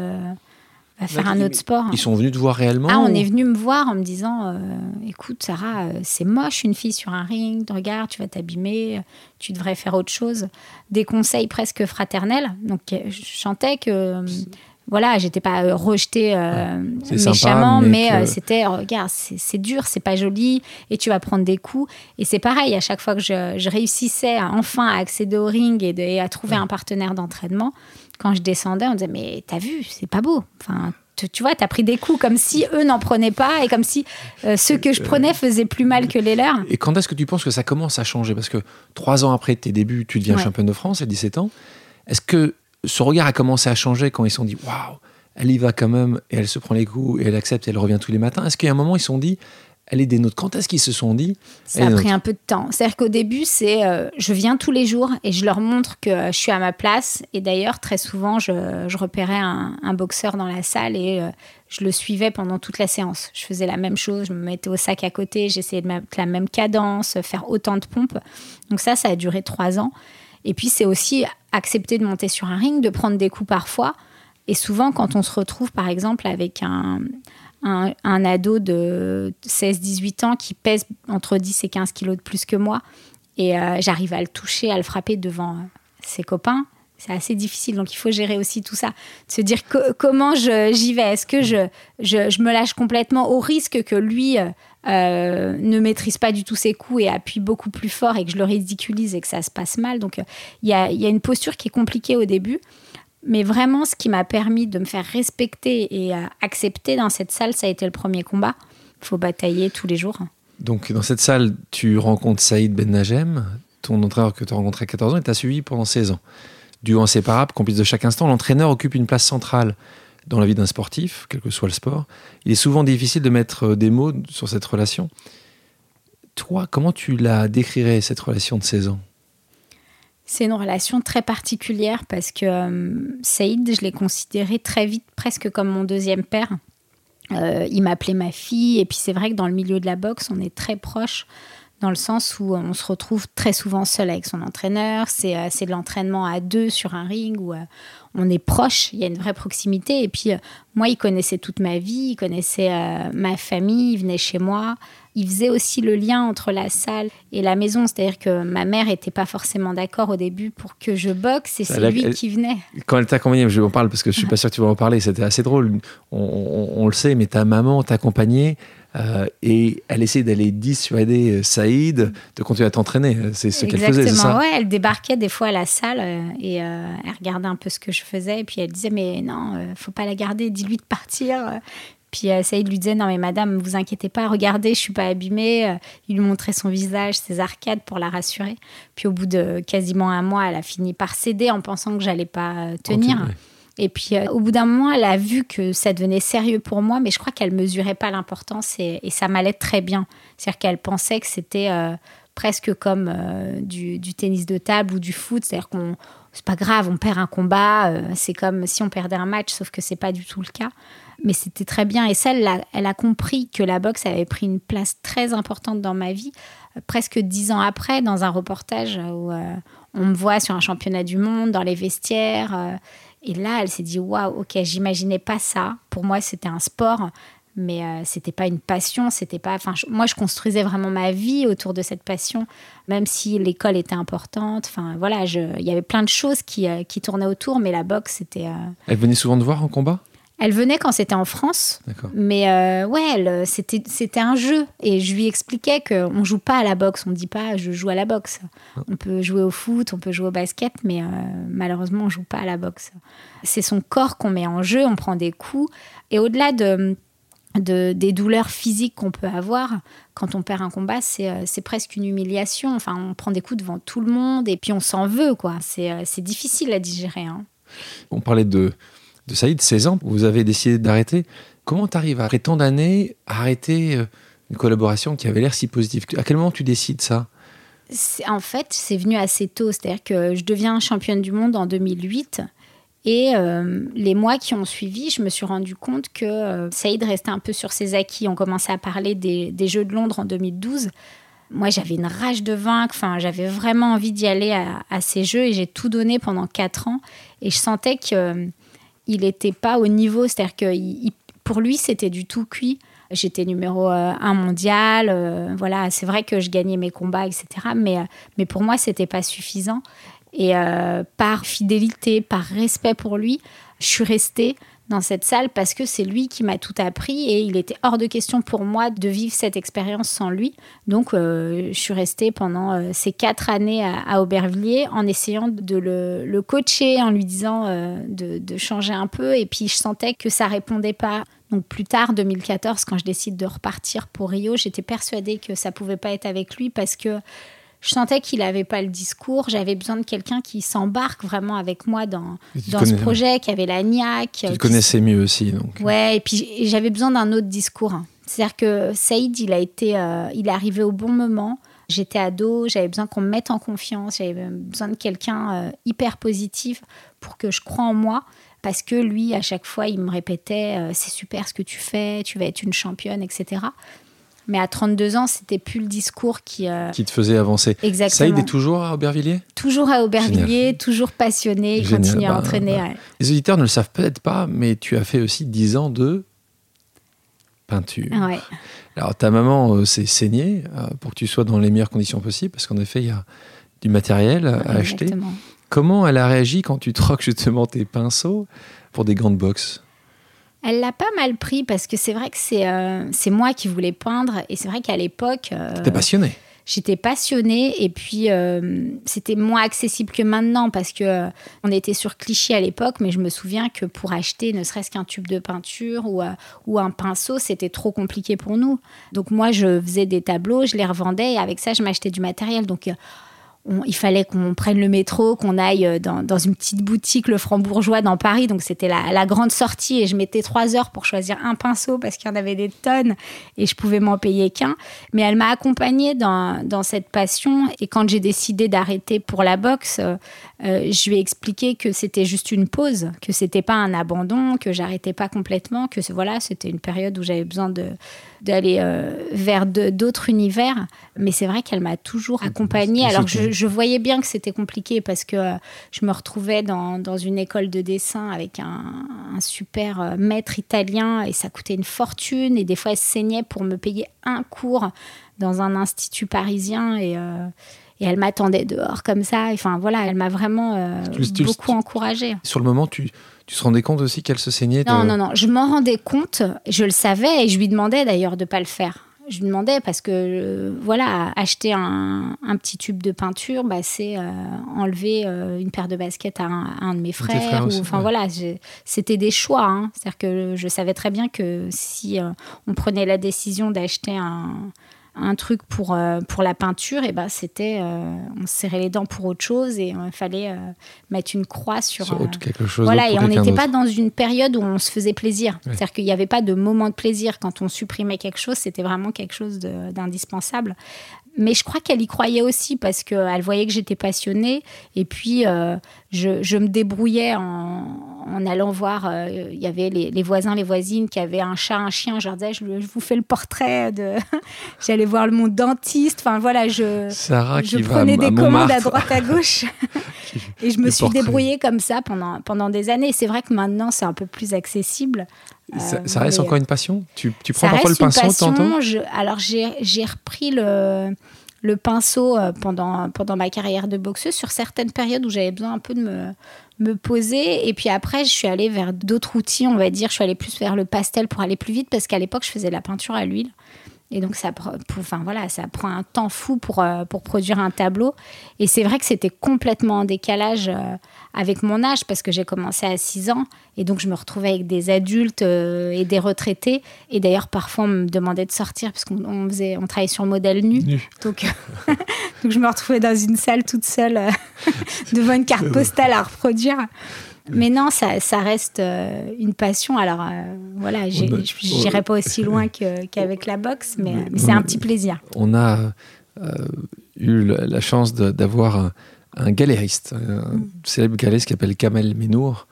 S1: Euh va faire un autre sport.
S2: Ils sont venus te voir réellement
S1: Ah, on est venu me voir en me disant euh, écoute, Sarah, euh, c'est moche une fille sur un ring, regarde, tu vas t'abîmer, tu devrais faire autre chose. Des conseils presque fraternels. Donc, euh, je chantais que. Voilà, j'étais pas rejetée méchamment, mais, c'était regarde, c'est dur, c'est pas joli, et tu vas prendre des coups. Et c'est pareil, à chaque fois que je, réussissais à, enfin à accéder au ring et, à trouver un partenaire d'entraînement, quand je descendais, on disait mais t'as vu, c'est pas beau. Enfin, tu, vois, t'as pris des coups comme si eux n'en prenaient pas et comme si euh, ceux que je prenais faisaient plus mal que les leurs.
S2: Et quand est-ce que tu penses que ça commence à changer? Parce que trois ans après tes débuts, tu deviens championne de France à 17 ans. Est-ce que ce regard a commencé à changer quand ils se sont dit waouh, elle y va quand même et elle se prend les coups et elle accepte et elle revient tous les matins Est-ce qu'il y a un moment ils se sont dit elle est des nôtres? Quand est-ce qu'ils se sont dit
S1: Ça a pris un peu de temps. C'est-à-dire qu'au début, c'est euh, je viens tous les jours et je leur montre que je suis à ma place. Et d'ailleurs, très souvent, je, repérais un, boxeur dans la salle et euh, je le suivais pendant toute la séance. Je faisais la même chose, je me mettais au sac à côté, j'essayais de mettre la même cadence, faire autant de pompes. Donc ça, ça a duré trois ans. Et puis, c'est aussi accepter de monter sur un ring, de prendre des coups parfois. Et souvent, quand on se retrouve, par exemple, avec un ado de 16-18 ans qui pèse entre 10 et 15 kilos de plus que moi. Et euh, j'arrive à le toucher, à le frapper devant ses copains. C'est assez difficile, donc il faut gérer aussi tout ça. Se dire comment j'y vais? Est-ce que je, je, me lâche complètement au risque que lui euh, ne maîtrise pas du tout ses coups et appuie beaucoup plus fort et que je le ridiculise et que ça se passe mal. Donc il y, a, une posture qui est compliquée au début. Mais vraiment, ce qui m'a permis de me faire respecter et accepter dans cette salle, ça a été le premier combat. Il faut batailler tous les jours.
S2: Donc, dans cette salle, tu rencontres Saïd Ben Najem, ton entraîneur que tu as rencontré à 14 ans et tu as suivi pendant 16 ans. Duo inséparable, complice de chaque instant, l'entraîneur occupe une place centrale dans la vie d'un sportif, quel que soit le sport. Il est souvent difficile de mettre des mots sur cette relation. Toi, comment tu la décrirais, cette relation de 16 ans?
S1: C'est une relation très particulière parce que euh, Saïd, je l'ai considéré très vite presque comme mon deuxième père. Euh, il m'appelait ma fille et puis c'est vrai que dans le milieu de la boxe, on est très proche dans le sens où on se retrouve très souvent seul avec son entraîneur. C'est euh, de l'entraînement à deux sur un ring où euh, on est proche, il y a une vraie proximité. Et puis, euh, moi, il connaissait toute ma vie, il connaissait ma famille, il venait chez moi. Il faisait aussi le lien entre la salle et la maison. C'est-à-dire que ma mère n'était pas forcément d'accord au début pour que je boxe et c'est lui qui venait.
S2: Quand elle t'accompagnait, je en parle parce que je suis pas sûr que tu vas en parler, c'était assez drôle. On, le sait, mais ta maman t'accompagnait euh, et elle essayait d'aller dissuader euh, Saïd de continuer à t'entraîner. C'est ce qu'elle faisait, c'est ça
S1: ouais, elle débarquait des fois à la salle euh, et elle regardait un peu ce que je faisais. Et puis elle disait Mais non, faut pas la garder, dis-lui de partir. Puis Saïd lui disait Non, mais madame, vous inquiétez pas, regardez, je suis pas abîmée. Il lui montrait son visage, ses arcades pour la rassurer. Puis au bout de quasiment un mois, elle a fini par céder en pensant que j'allais pas tenir. Et puis, euh, au bout d'un moment, elle a vu que ça devenait sérieux pour moi, mais je crois qu'elle mesurait pas l'importance et, ça m'allait très bien. C'est-à-dire qu'elle pensait que c'était euh, presque comme euh, du, tennis de table ou du foot. C'est-à-dire qu'on c'est pas grave, on perd un combat, c'est comme si on perdait un match, sauf que c'est pas du tout le cas. Mais c'était très bien. Et ça, elle a, compris que la boxe avait pris une place très importante dans ma vie, presque dix ans après, dans un reportage où on me voit sur un championnat du monde, dans les vestiaires. Et là, elle s'est dit waouh, ok, j'imaginais pas ça. Pour moi, c'était un sport, mais euh, c'était pas une passion. C'était pas. Enfin, moi, je construisais vraiment ma vie autour de cette passion, même si l'école était importante. Enfin, voilà, il y avait plein de choses qui, euh, qui tournaient autour, mais la boxe, c'était. Euh,
S2: elle venait souvent te voir en combat?
S1: Elle venait quand c'était en France, mais euh, ouais, c'était c'était un jeu et je lui expliquais qu'on joue pas à la boxe, on dit pas je joue à la boxe. Ah. On peut jouer au foot, on peut jouer au basket, mais euh, malheureusement on joue pas à la boxe. C'est son corps qu'on met en jeu, on prend des coups et au-delà de, des douleurs physiques qu'on peut avoir quand on perd un combat, c'est euh, presque une humiliation. Enfin, on prend des coups devant tout le monde et puis on s'en veut quoi. C'est difficile à digérer. Hein.
S2: On parlait de de Saïd, 16 ans, vous avez décidé d'arrêter. Comment tu arrives, après tant d'années, à arrêter euh, une collaboration qui avait l'air si positive? À quel moment tu décides ça?
S1: En fait, c'est venu assez tôt. C'est-à-dire que je deviens championne du monde en 2008. Et euh, les mois qui ont suivi, je me suis rendu compte que euh, Saïd restait un peu sur ses acquis. On commençait à parler des, Jeux de Londres en 2012. Moi, j'avais une rage de vaincre. Enfin, j'avais vraiment envie d'y aller à, à, ces Jeux et j'ai tout donné pendant quatre ans. Et je sentais que il n'était pas au niveau, c'est-à-dire que pour lui, c'était du tout cuit. J'étais numéro euh, un mondial, euh, voilà, c'est vrai que je gagnais mes combats, etc. Mais, euh, mais pour moi, c'était pas suffisant. Et par fidélité, par respect pour lui, je suis restée dans cette salle parce que c'est lui qui m'a tout appris et il était hors de question pour moi de vivre cette expérience sans lui. Donc, euh, je suis restée pendant euh, ces quatre années à, Aubervilliers en essayant de le, coacher, en lui disant euh, de, de, changer un peu. Et puis, je sentais que ça répondait pas. Donc, plus tard, 2014, quand je décide de repartir pour Rio, j'étais persuadée que ça pouvait pas être avec lui parce que je sentais qu'il n'avait pas le discours. J'avais besoin de quelqu'un qui s'embarque vraiment avec moi dans, dans ce projet, qui avait la niaque.
S2: Tu le connaissais mieux aussi. Donc.
S1: Ouais, et puis j'avais besoin d'un autre discours. C'est-à-dire que Saïd, il, a été, euh, il est arrivé au bon moment. J'étais ado, j'avais besoin qu'on me mette en confiance, j'avais besoin de quelqu'un euh, hyper positif pour que je croie en moi. Parce que lui, à chaque fois, il me répétait euh, C'est super ce que tu fais, tu vas être une championne, etc. Mais à 32 ans, c'était plus le discours qui.
S2: Euh, qui te faisait avancer.
S1: Exactement.
S2: Saïd est toujours à Aubervilliers?
S1: Toujours à Aubervilliers, toujours passionné, il continue à bah, entraîner. Bah.
S2: Les auditeurs ne le savent peut-être pas, mais tu as fait aussi 10 ans de peinture.
S1: Ouais.
S2: Alors ta maman euh, s'est saignée euh, pour que tu sois dans les meilleures conditions possibles, parce qu'en effet, il y a du matériel à acheter. Comment elle a réagi quand tu troques justement tes pinceaux pour des grandes boxes?
S1: Elle l'a pas mal pris parce que c'est vrai que c'est euh, c'est moi qui voulais peindre et c'est vrai qu'à l'époque.
S2: Euh, T'étais passionnée.
S1: J'étais passionnée et puis euh, c'était moins accessible que maintenant parce que on était sur Clichy à l'époque, mais je me souviens que pour acheter ne serait-ce qu'un tube de peinture ou, ou un pinceau, c'était trop compliqué pour nous. Donc moi, je faisais des tableaux, je les revendais et avec ça, je m'achetais du matériel. Donc il fallait qu'on prenne le métro, qu'on aille euh, dans, une petite boutique, le Frambourgeois, dans Paris. Donc, c'était la, grande sortie et je mettais trois heures pour choisir un pinceau parce qu'il y en avait des tonnes et je pouvais m'en payer qu'un. Mais elle m'a accompagnée dans, cette passion. Et quand j'ai décidé d'arrêter pour la boxe, euh, euh, je lui ai expliqué que c'était juste une pause, que c'était pas un abandon, que j'arrêtais pas complètement, que voilà, c'était une période où j'avais besoin de d'aller vers d'autres univers. Mais c'est vrai qu'elle m'a toujours accompagnée. Alors, je, je voyais bien que c'était compliqué parce que euh, je me retrouvais dans, dans, une école de dessin avec un, super euh, maître italien et ça coûtait une fortune et des fois elle saignait pour me payer un cours dans un institut parisien et, euh, et elle m'attendait dehors comme ça. Enfin voilà, elle m'a vraiment beaucoup encouragée.
S2: Sur le moment, tu, tu te rendais compte aussi qu'elle se saignait
S1: Non, non, non, je m'en rendais compte, je le savais et je lui demandais d'ailleurs de ne pas le faire. Je lui demandais parce que euh, voilà acheter un, petit tube de peinture bah, c'est euh, enlever euh, une paire de baskets à un, de mes frères, ou, enfin voilà c'était des choix hein. c'est-à-dire que je savais très bien que si on prenait la décision d'acheter un, un truc pour, euh, pour la peinture, et ben c'était, euh, on serrait les dents pour autre chose et il fallait euh, mettre une croix sur,
S2: quelque chose.
S1: Voilà, et on n'était pas dans une période où on se faisait plaisir. C'est-à-dire qu'il n'y avait pas de moment de plaisir quand on supprimait quelque chose, c'était vraiment quelque chose d'indispensable. Mais je crois qu'elle y croyait aussi parce qu'elle voyait que j'étais passionnée. Et puis, je, je, me débrouillais en, en allant voir, euh, il y avait les, voisins, les voisines qui avaient un chat, un chien. Je leur disais, je, vous fais le portrait de. J'allais voir mon dentiste. Enfin voilà, je, je prenais des commandes à droite à gauche. et je me suis débrouillée comme ça pendant, pendant des années. C'est vrai que maintenant, c'est un peu plus accessible.
S2: Ça, euh, reste encore une passion? Tu, tu prends parfois le pinceau temps
S1: Alors, j'ai repris le le pinceau euh, pendant, pendant ma carrière de boxeuse sur certaines périodes où j'avais besoin un peu de me, me poser. Et puis après, je suis allée vers d'autres outils, on va dire. Je suis allée plus vers le pastel pour aller plus vite parce qu'à l'époque, je faisais de la peinture à l'huile. Et donc, ça, enfin, voilà, ça prend un temps fou pour, euh, pour produire un tableau. Et c'est vrai que c'était complètement en décalage euh, avec mon âge parce que j'ai commencé à 6 ans. Et donc, je me retrouvais avec des adultes euh, et des retraités. Et d'ailleurs, parfois, on me demandait de sortir parce qu'on faisait, on travaillait sur modèle nu. Donc, donc, je me retrouvais dans une salle toute seule devant une carte postale à reproduire. Mais non, ça, ça reste euh, une passion. Alors euh, voilà, j'irai pas aussi loin qu'avec la boxe, mais, c'est un petit plaisir.
S2: On a euh, eu la chance d'avoir un, galériste, un mm. célèbre galériste qui s'appelle Kamel Menour,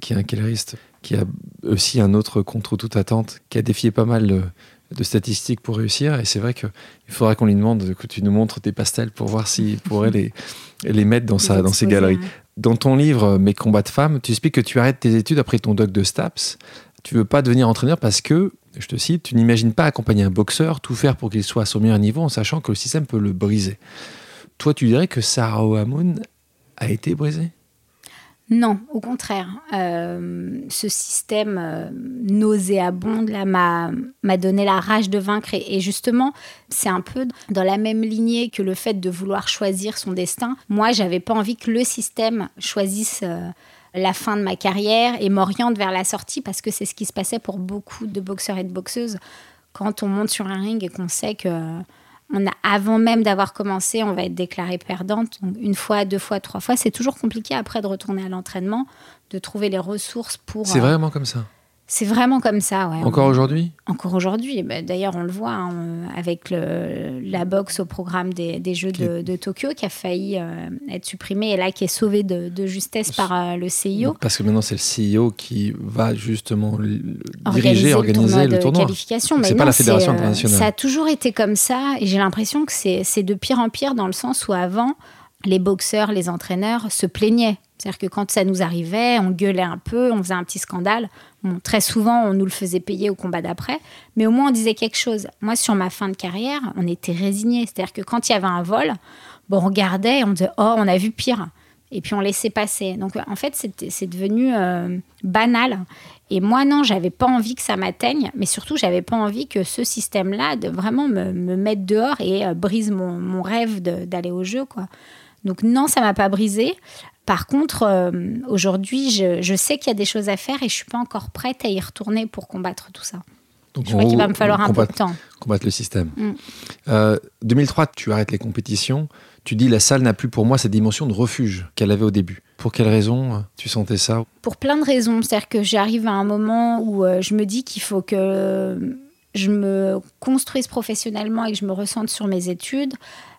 S2: qui est un galériste qui a aussi un autre contre toute attente, qui a défié pas mal de, statistiques pour réussir. Et c'est vrai qu'il faudra qu'on lui demande que tu nous montres tes pastels pour voir s'il pourrait les, les mettre dans, sa, dans ses galeries. Dans ton livre Mes combats de femmes, tu expliques que tu arrêtes tes études après ton doc de STAPS. Tu veux pas devenir entraîneur parce que, je te cite, tu n'imagines pas accompagner un boxeur, tout faire pour qu'il soit à son meilleur niveau en sachant que le système peut le briser. Toi, tu dirais que Sarah Ohamoun a été brisée?
S1: Non, au contraire. Euh, ce système euh, nauséabond m'a donné la rage de vaincre et, justement, c'est un peu dans la même lignée que le fait de vouloir choisir son destin. Moi, j'avais pas envie que le système choisisse euh, la fin de ma carrière et m'oriente vers la sortie parce que c'est ce qui se passait pour beaucoup de boxeurs et de boxeuses quand on monte sur un ring et qu'on sait que on a, avant même d'avoir commencé, on va être déclaré perdante. une fois, deux fois, trois fois. C'est toujours compliqué après de retourner à l'entraînement, de trouver les ressources pour.
S2: C'est vraiment comme ça.
S1: C'est vraiment comme ça, ouais.
S2: Encore aujourd'hui?
S1: Encore aujourd'hui. Bah, d'ailleurs, on le voit hein, avec le, la boxe au programme des, des Jeux de, Tokyo qui a failli euh, être supprimé et là qui est sauvé de, justesse par euh, le CIO.
S2: Parce que maintenant, c'est le CIO qui va justement diriger, organiser le tournoi.
S1: qualification.
S2: C'est pas la Fédération euh, internationale.
S1: Ça a toujours été comme ça et j'ai l'impression que c'est de pire en pire dans le sens où avant, les boxeurs, les entraîneurs se plaignaient c'est-à-dire que quand ça nous arrivait, on gueulait un peu, on faisait un petit scandale. très souvent, on nous le faisait payer au combat d'après, mais au moins on disait quelque chose. Moi, sur ma fin de carrière, on était résignés. C'est-à-dire que quand il y avait un vol, bon, on regardait et on disait Oh, on a vu pire. Et puis on laissait passer. Donc en fait, c'est devenu euh, banal. Et moi, non, j'avais pas envie que ça m'atteigne, mais surtout, j'avais pas envie que ce système-là de vraiment me, mette dehors et euh, brise mon, mon rêve d'aller au jeu, quoi. Donc non, ça m'a pas brisé. Par contre, euh, aujourd'hui, je, sais qu'il y a des choses à faire et je suis pas encore prête à y retourner pour combattre tout ça. Donc, je crois qu'il va me falloir un peu de temps.
S2: Combattre le système. 2003, mm. tu arrêtes les compétitions. Tu dis la salle n'a plus pour moi cette dimension de refuge qu'elle avait au début. Pour quelles raisons tu sentais ça?
S1: Pour plein de raisons. C'est-à-dire que j'arrive à un moment où je me dis qu'il faut que je me construise professionnellement et que je me ressente sur mes études.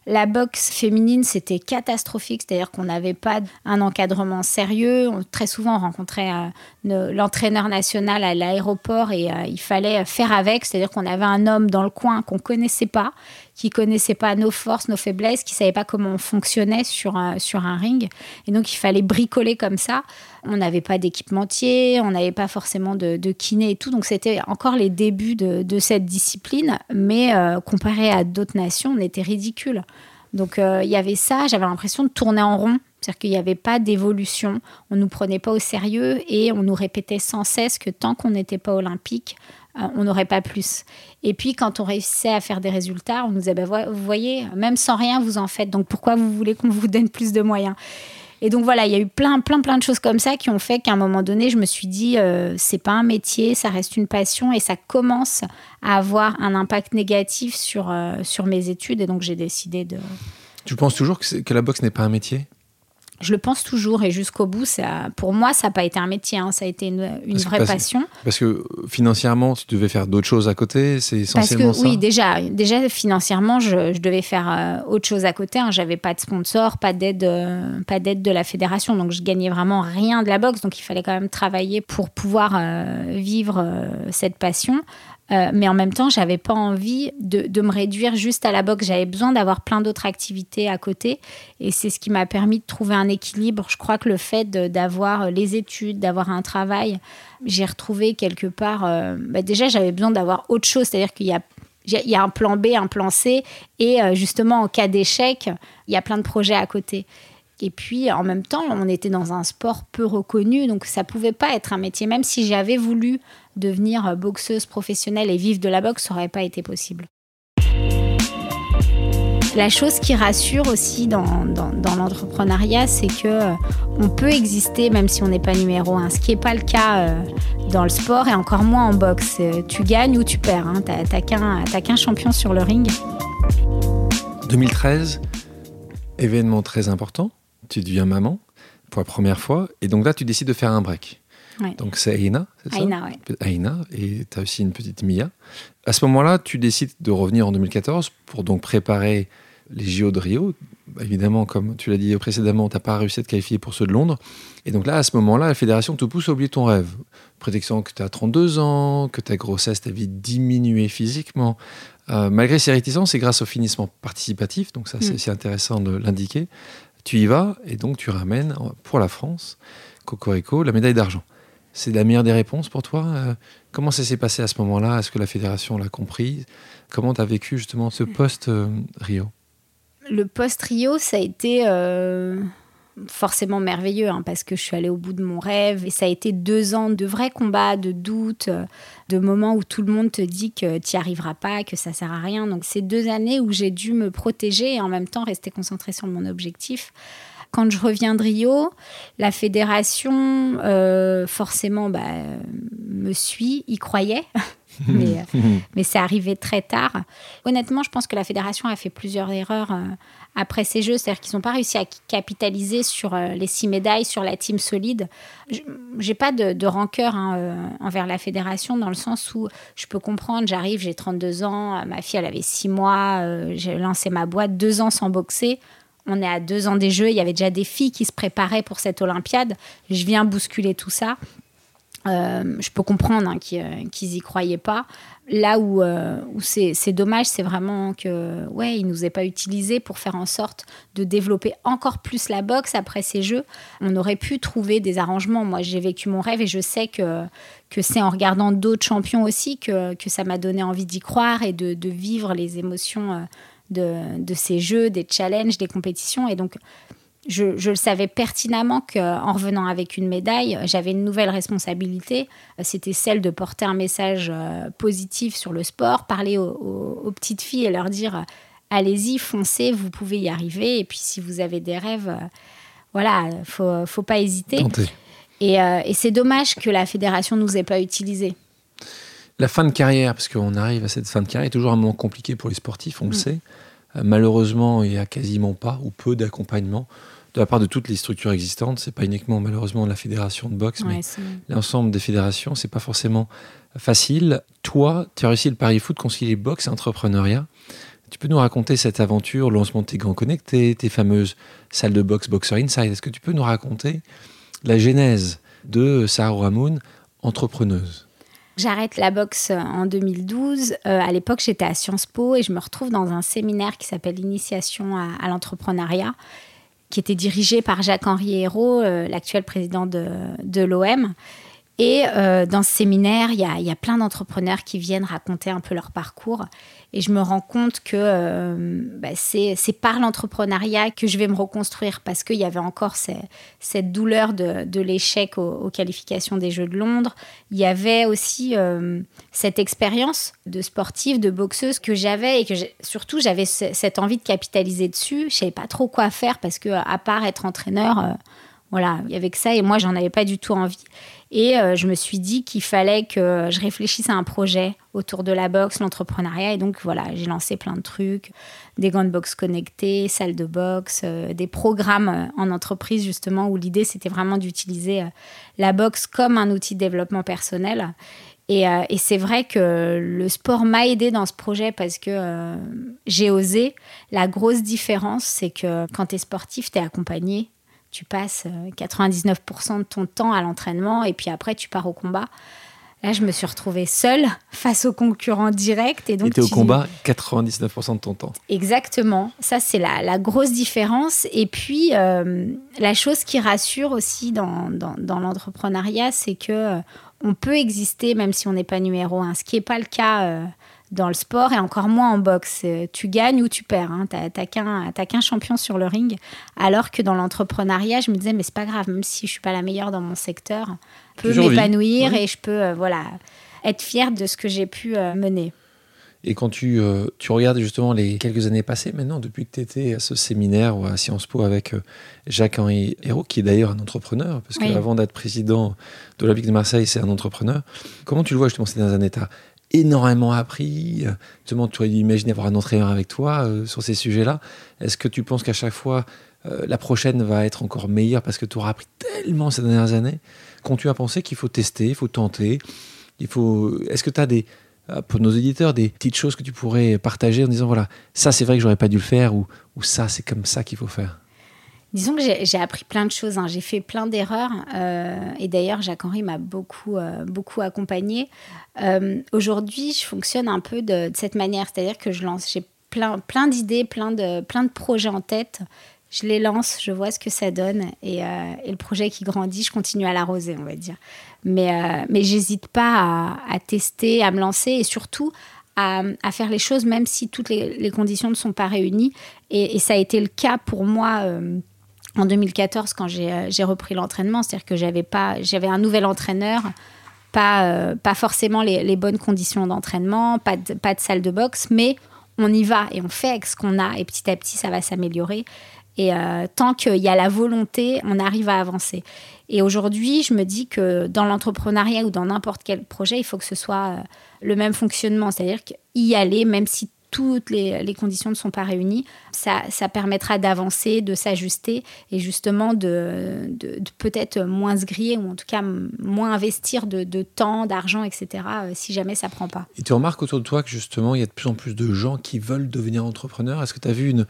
S1: La boxe féminine, c'était catastrophique, c'est-à-dire qu'on n'avait pas un encadrement sérieux. très souvent, on rencontrait euh, l'entraîneur national à l'aéroport et euh, il fallait faire avec, c'est-à-dire qu'on avait un homme dans le coin qu'on connaissait pas, qui connaissait pas nos forces, nos faiblesses, qui savait pas comment on fonctionnait sur un, sur un ring. Et donc, il fallait bricoler comme ça. On n'avait pas d'équipementier, on n'avait pas forcément de, kiné et tout. Donc, c'était encore les débuts de, cette discipline. Mais euh, comparé à d'autres nations, on était ridicule. Donc euh, il y avait ça, j'avais l'impression de tourner en rond, c'est-à-dire qu'il n'y avait pas d'évolution, on ne nous prenait pas au sérieux et on nous répétait sans cesse que tant qu'on n'était pas olympique, on n'aurait pas plus. Et puis quand on réussissait à faire des résultats, on nous disait, bah, vous voyez, même sans rien, vous en faites, donc pourquoi vous voulez qu'on vous donne plus de moyens? Et donc voilà, il y a eu plein, plein, plein de choses comme ça qui ont fait qu'à un moment donné, je me suis dit, euh, c'est pas un métier, ça reste une passion et ça commence à avoir un impact négatif sur, euh, sur mes études. Et donc j'ai décidé de.
S2: Tu penses toujours que la boxe n'est pas un métier?
S1: Je le pense toujours et jusqu'au bout, ça, pour moi, ça n'a pas été un métier, hein. ça a été une, vraie passion.
S2: Parce que financièrement, tu devais faire d'autres choses à côté, c'est essentiellement
S1: parce que, Oui, déjà, déjà financièrement, je, devais faire euh, autre chose à côté. Hein. J'avais pas de sponsor, pas d'aide, euh, pas d'aide de la fédération, donc je gagnais vraiment rien de la boxe. Donc il fallait quand même travailler pour pouvoir euh, vivre cette passion. Euh, mais en même temps, j'avais pas envie de, me réduire juste à la boxe. J'avais besoin d'avoir plein d'autres activités à côté. Et c'est ce qui m'a permis de trouver un équilibre. Je crois que le fait d'avoir les études, d'avoir un travail, j'ai retrouvé quelque part. Euh, bah déjà, j'avais besoin d'avoir autre chose. C'est-à-dire qu'il y a il y a un plan B, un plan C, et euh, justement en cas d'échec, il y a plein de projets à côté. Et puis, en même temps, on était dans un sport peu reconnu, donc ça pouvait pas être un métier. Même si j'avais voulu devenir boxeuse professionnelle et vivre de la boxe, n'aurait pas été possible. La chose qui rassure aussi dans, l'entrepreneuriat, c'est que euh, on peut exister même si on n'est pas numéro un, ce qui n'est pas le cas euh, dans le sport et encore moins en boxe. Euh, tu gagnes ou tu perds, hein. tu n'as qu'un champion sur le ring.
S2: 2013, événement très important tu deviens maman pour la première fois, et donc là, tu décides de faire un break. Donc c'est Aina, c'est ça
S1: Aina,
S2: et tu as aussi une petite Mia. À ce moment-là, tu décides de revenir en 2014 pour donc préparer les JO de Rio. Évidemment, comme tu l'as dit précédemment, tu n'as pas réussi à te qualifier pour ceux de Londres. Et donc là, à ce moment-là, la fédération te pousse à oublier ton rêve. Prétextant que tu as 32 ans, que ta grossesse t'a vite diminué physiquement. Euh, malgré ces réticences, c'est grâce au finissement participatif, donc ça c'est mm. intéressant de l'indiquer, tu y vas et donc tu ramènes pour la France, Cocorico, la médaille d'argent. C'est la meilleure des réponses pour toi euh, Comment ça s'est passé à ce moment-là? Est-ce que la fédération l'a compris? Comment tu as vécu justement ce post-Rio euh,
S1: Le post-Rio, ça a été euh, forcément merveilleux hein, parce que je suis allée au bout de mon rêve et ça a été deux ans de vrais combats, de doutes, de moments où tout le monde te dit que tu n'y arriveras pas, que ça sert à rien. Donc c'est deux années où j'ai dû me protéger et en même temps rester concentrée sur mon objectif. Quand je reviens de Rio, la fédération, euh, forcément, bah, me suit, y croyait. mais, euh, mais c'est arrivé très tard. Honnêtement, je pense que la fédération a fait plusieurs erreurs après ces jeux, c'est-à-dire qu'ils n'ont pas réussi à capitaliser sur euh, les six médailles, sur la team solide. J'ai pas de, rancœur hein, euh, envers la fédération dans le sens où je peux comprendre, j'arrive, j'ai 32 ans, ma fille elle avait six mois, euh, j'ai lancé ma boîte, deux ans sans boxer. On est à deux ans des Jeux, il y avait déjà des filles qui se préparaient pour cette Olympiade. Je viens bousculer tout ça. je peux comprendre hein, qu'ils n'y croyaient pas. Là où, euh, c'est dommage, c'est vraiment que ouais, nous est pas utilisé pour faire en sorte de développer encore plus la boxe après ces jeux. On aurait pu trouver des arrangements. Moi, j'ai vécu mon rêve et je sais que, que c'est en regardant d'autres champions aussi que, que ça m'a donné envie d'y croire et de, vivre les émotions euh, de, de, ces jeux, des challenges, des compétitions. Et donc, je, le savais pertinemment qu'en revenant avec une médaille, j'avais une nouvelle responsabilité. C'était celle de porter un message euh, positif sur le sport, parler aux, petites filles et leur dire allez-y, foncez, vous pouvez y arriver. Et puis si vous avez des rêves, euh, voilà, faut, faut pas hésiter. Et, euh, et c'est dommage que la fédération nous ait pas utilisés.
S2: La fin de carrière, parce qu'on arrive à cette fin de carrière, est toujours un moment compliqué pour les sportifs, on le mm. sait. Euh, malheureusement, il n'y a quasiment pas ou peu d'accompagnement de la part de toutes les structures existantes. C'est pas uniquement malheureusement la fédération de boxe, mais l'ensemble des fédérations. C'est pas forcément facile. Toi, tu as réussi le pari foot concilier boxe et entrepreneuriat. Tu peux nous raconter cette aventure, le lancement de tes gants connectés, tes fameuses salles de boxe Boxer Inside. Est-ce que tu peux nous raconter la genèse de Sarah Ramoun, entrepreneuse?
S1: J'arrête la boxe en 2012. Euh, à l'époque, j'étais à Sciences Po et je me retrouve dans un séminaire qui s'appelle Initiation à, l'entrepreneuriat, qui était dirigé par Jacques-Henri Hérault, euh, l'actuel président de, de l'OM. Et euh, dans ce séminaire, il y a, plein d'entrepreneurs qui viennent raconter un peu leur parcours. Et je me rends compte que euh, bah, c'est par l'entrepreneuriat que je vais me reconstruire parce qu'il y avait encore cette douleur de, l'échec aux, qualifications des Jeux de Londres. Il y avait aussi euh, cette expérience de sportive, de boxeuse que j'avais et que surtout j'avais cette envie de capitaliser dessus. Je savais pas trop quoi faire parce que à part être entraîneur, voilà, il y avait que ça et moi j'en avais pas du tout envie. Et euh, je me suis dit qu'il fallait que je réfléchisse à un projet autour de la boxe, l'entrepreneuriat. Et donc voilà, j'ai lancé plein de trucs, des gants de boxe connectés, salles de boxe, euh, des programmes euh, en entreprise justement où l'idée c'était vraiment d'utiliser la boxe comme un outil de développement personnel. Et, c'est vrai que le sport m'a aidé dans ce projet parce que j'ai osé. La grosse différence, c'est que quand tu es sportif, tu es accompagné tu passes 99% euh, de ton temps à l'entraînement et puis après tu pars au combat. Là, je me suis retrouvée seule face aux concurrents directs.
S2: Et donc, tu au combat 99% de ton temps.
S1: Exactement. Ça, c'est la, grosse différence. Et puis, euh, la chose qui rassure aussi dans, dans, l'entrepreneuriat, c'est que euh, on peut exister même si on n'est pas numéro un. Ce qui n'est pas le cas dans le sport et encore moins en boxe. Euh, tu gagnes ou tu perds. Hein. Tu n'as qu'un champion sur le ring. Alors que dans l'entrepreneuriat, je me disais, mais c'est pas grave, même si je suis pas la meilleure dans mon secteur, je peux m'épanouir et je peux euh, voilà, être fière de ce que j'ai pu euh, mener.
S2: Et quand tu, tu, regardes justement les quelques années passées maintenant, depuis que tu étais à ce séminaire ou à Sciences Po avec Jacques-Henri Hérault, qui est d'ailleurs un entrepreneur, parce qu'avant d'être président de l'Olympique de Marseille, c'est un entrepreneur. Comment tu le vois justement ces dernières années? Énormément appris. Justement, tu aurais dû imaginer avoir un entraîneur avec toi euh, sur ces sujets-là. Est-ce que tu penses qu'à chaque fois, euh, la prochaine va être encore meilleure parce que tu auras appris tellement ces dernières années Quand tu as pensé qu'il faut tester, il faut tenter il faut... Est-ce que tu as des, euh, pour nos éditeurs, des petites choses que tu pourrais partager en disant voilà, ça c'est vrai que j'aurais pas dû le faire ou, ou ça c'est comme ça qu'il faut faire?
S1: Disons que j'ai appris plein de choses. Hein. J'ai fait plein d'erreurs. Euh, et d'ailleurs, Jacques-Henri m'a beaucoup, euh, beaucoup accompagnée. Euh, aujourd'hui, je fonctionne un peu de, cette manière. C'est-à-dire que je lance, j'ai plein, plein d'idées, plein de, plein de projets en tête. Je les lance, je vois ce que ça donne. Et, et le projet qui grandit, je continue à l'arroser, on va dire. Mais, mais j'hésite pas à, tester, à me lancer et surtout à, faire les choses, même si toutes les, conditions ne sont pas réunies. Et, ça a été le cas pour moi en 2014 quand euh, j'ai repris l'entraînement. C'est-à-dire que j'avais pas, j'avais un nouvel entraîneur, pas, euh, pas forcément les, bonnes conditions d'entraînement, pas de, pas de salle de boxe, mais on y va et on fait avec ce qu'on a et petit à petit ça va s'améliorer. Et euh, tant qu'il y a la volonté, on arrive à avancer. Et aujourd'hui, je me dis que dans l'entrepreneuriat ou dans n'importe quel projet, il faut que ce soit le même fonctionnement, c'est-à-dire y aller, même si toutes les, conditions ne sont pas réunies, ça, permettra d'avancer, de s'ajuster et justement de, peut-être moins se griller ou en tout cas moins investir de, temps, d'argent, etc. Euh, si jamais ça prend pas.
S2: Et tu remarques autour de toi que justement il y a de plus en plus de gens qui veulent devenir entrepreneurs. Est-ce que tu as vu une,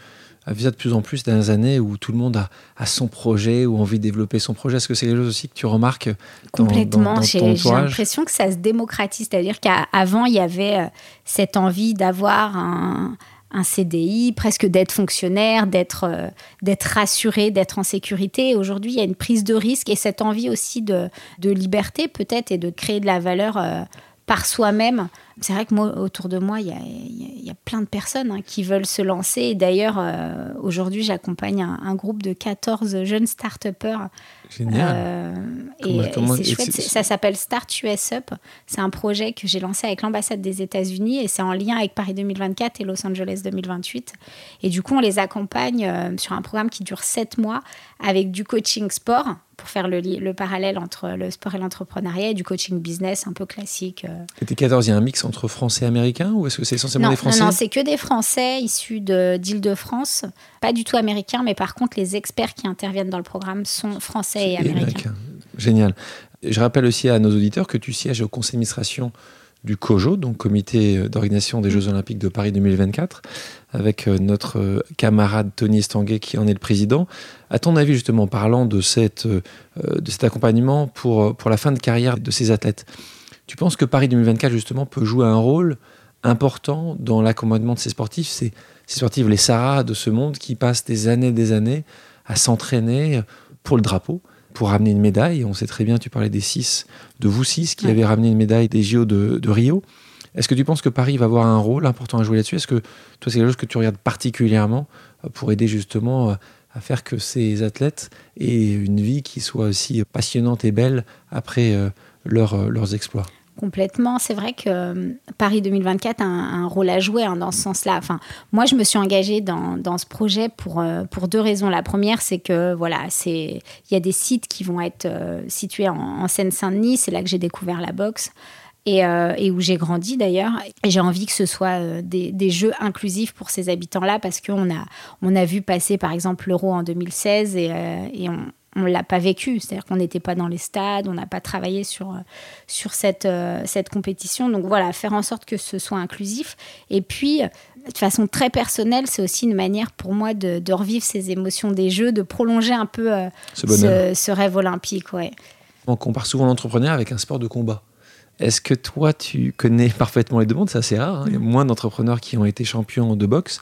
S2: ça de plus en plus dans les années où tout le monde a, son projet ou envie de développer son projet. Est-ce que c'est quelque chose aussi que tu remarques
S1: Complètement. J'ai l'impression que ça se démocratise. C'est-à-dire qu'avant, il y avait euh, cette envie d'avoir un, CDI, presque d'être fonctionnaire, d'être euh, d'être rassuré, d'être en sécurité. Aujourd'hui, il y a une prise de risque et cette envie aussi de, de liberté peut-être et de créer de la valeur euh, par soi-même. C'est vrai que moi, autour de moi, il y a plein de personnes hein, qui veulent se lancer. D'ailleurs, euh, aujourd'hui, j'accompagne un, groupe de 14 jeunes start-upers.
S2: Génial. Euh,
S1: et, c'est chouette. Ça s'appelle Start US Up. C'est un projet que j'ai lancé avec l'ambassade des États-Unis et c'est en lien avec Paris 2024 et Los Angeles 2028. Et du coup, on les accompagne euh, sur un programme qui dure 7 mois avec du coaching sport pour faire le, le, parallèle entre le sport et l'entrepreneuriat et du coaching business un peu classique.
S2: Et tes 14, il y a un mix entre français et américain ou est-ce que c'est essentiellement des Français?
S1: Non, non c'est que des Français issus d'Île-de-France, pas du tout américains, mais par contre, les experts qui interviennent dans le programme sont français et, américains.
S2: Génial. Je rappelle aussi à nos auditeurs que tu sièges au conseil d'administration du COJO, donc Comité d'organisation des Jeux Olympiques de Paris 2024, avec euh, notre euh, camarade Tony Estanguet qui en est le président. À ton avis, justement, parlant de, cette, euh, de cet accompagnement pour, pour la fin de carrière de ces athlètes, tu penses que Paris 2024, justement, peut jouer un rôle important dans l'accompagnement de ces sportifs? Ces sportifs, les Sarah de ce monde, qui passent des années et des années à s'entraîner pour le drapeau pour ramener une médaille. On sait très bien, tu parlais des six, de vous six qui avez ramené une médaille des JO de, Rio. Est-ce que tu penses que Paris va avoir un rôle important à jouer là-dessus? Est-ce que toi, c'est quelque chose que tu regardes particulièrement euh, pour aider justement euh, à faire que ces athlètes aient une vie qui soit aussi passionnante et belle après euh, leurs exploits?
S1: Complètement. C'est vrai que euh, Paris 2024 a un, rôle à jouer hein, dans ce sens-là. Enfin, moi, je me suis engagée dans, dans ce projet pour, euh, pour deux raisons. La première, c'est que voilà, c'est il y a des sites qui vont être euh, situés en, Seine-Saint-Denis. C'est là que j'ai découvert la boxe. Et, et, où j'ai grandi d'ailleurs. J'ai envie que ce soit des, des, jeux inclusifs pour ces habitants-là parce qu'on a, on a vu passer par exemple l'euro en 2016 et, et on, on l'a pas vécu, c'est-à-dire qu'on n'était pas dans les stades, on n'a pas travaillé sur, sur cette, euh, cette compétition. Donc voilà, faire en sorte que ce soit inclusif. Et puis, de façon très personnelle, c'est aussi une manière pour moi de, revivre ces émotions des Jeux, de prolonger un peu euh, ce, rêve olympique. Ouais.
S2: On compare souvent l'entrepreneuriat avec un sport de combat. Est-ce que toi, tu connais parfaitement les deux mondes? C'est assez rare. Hein. Il y a mm. moins d'entrepreneurs qui ont été champions de boxe.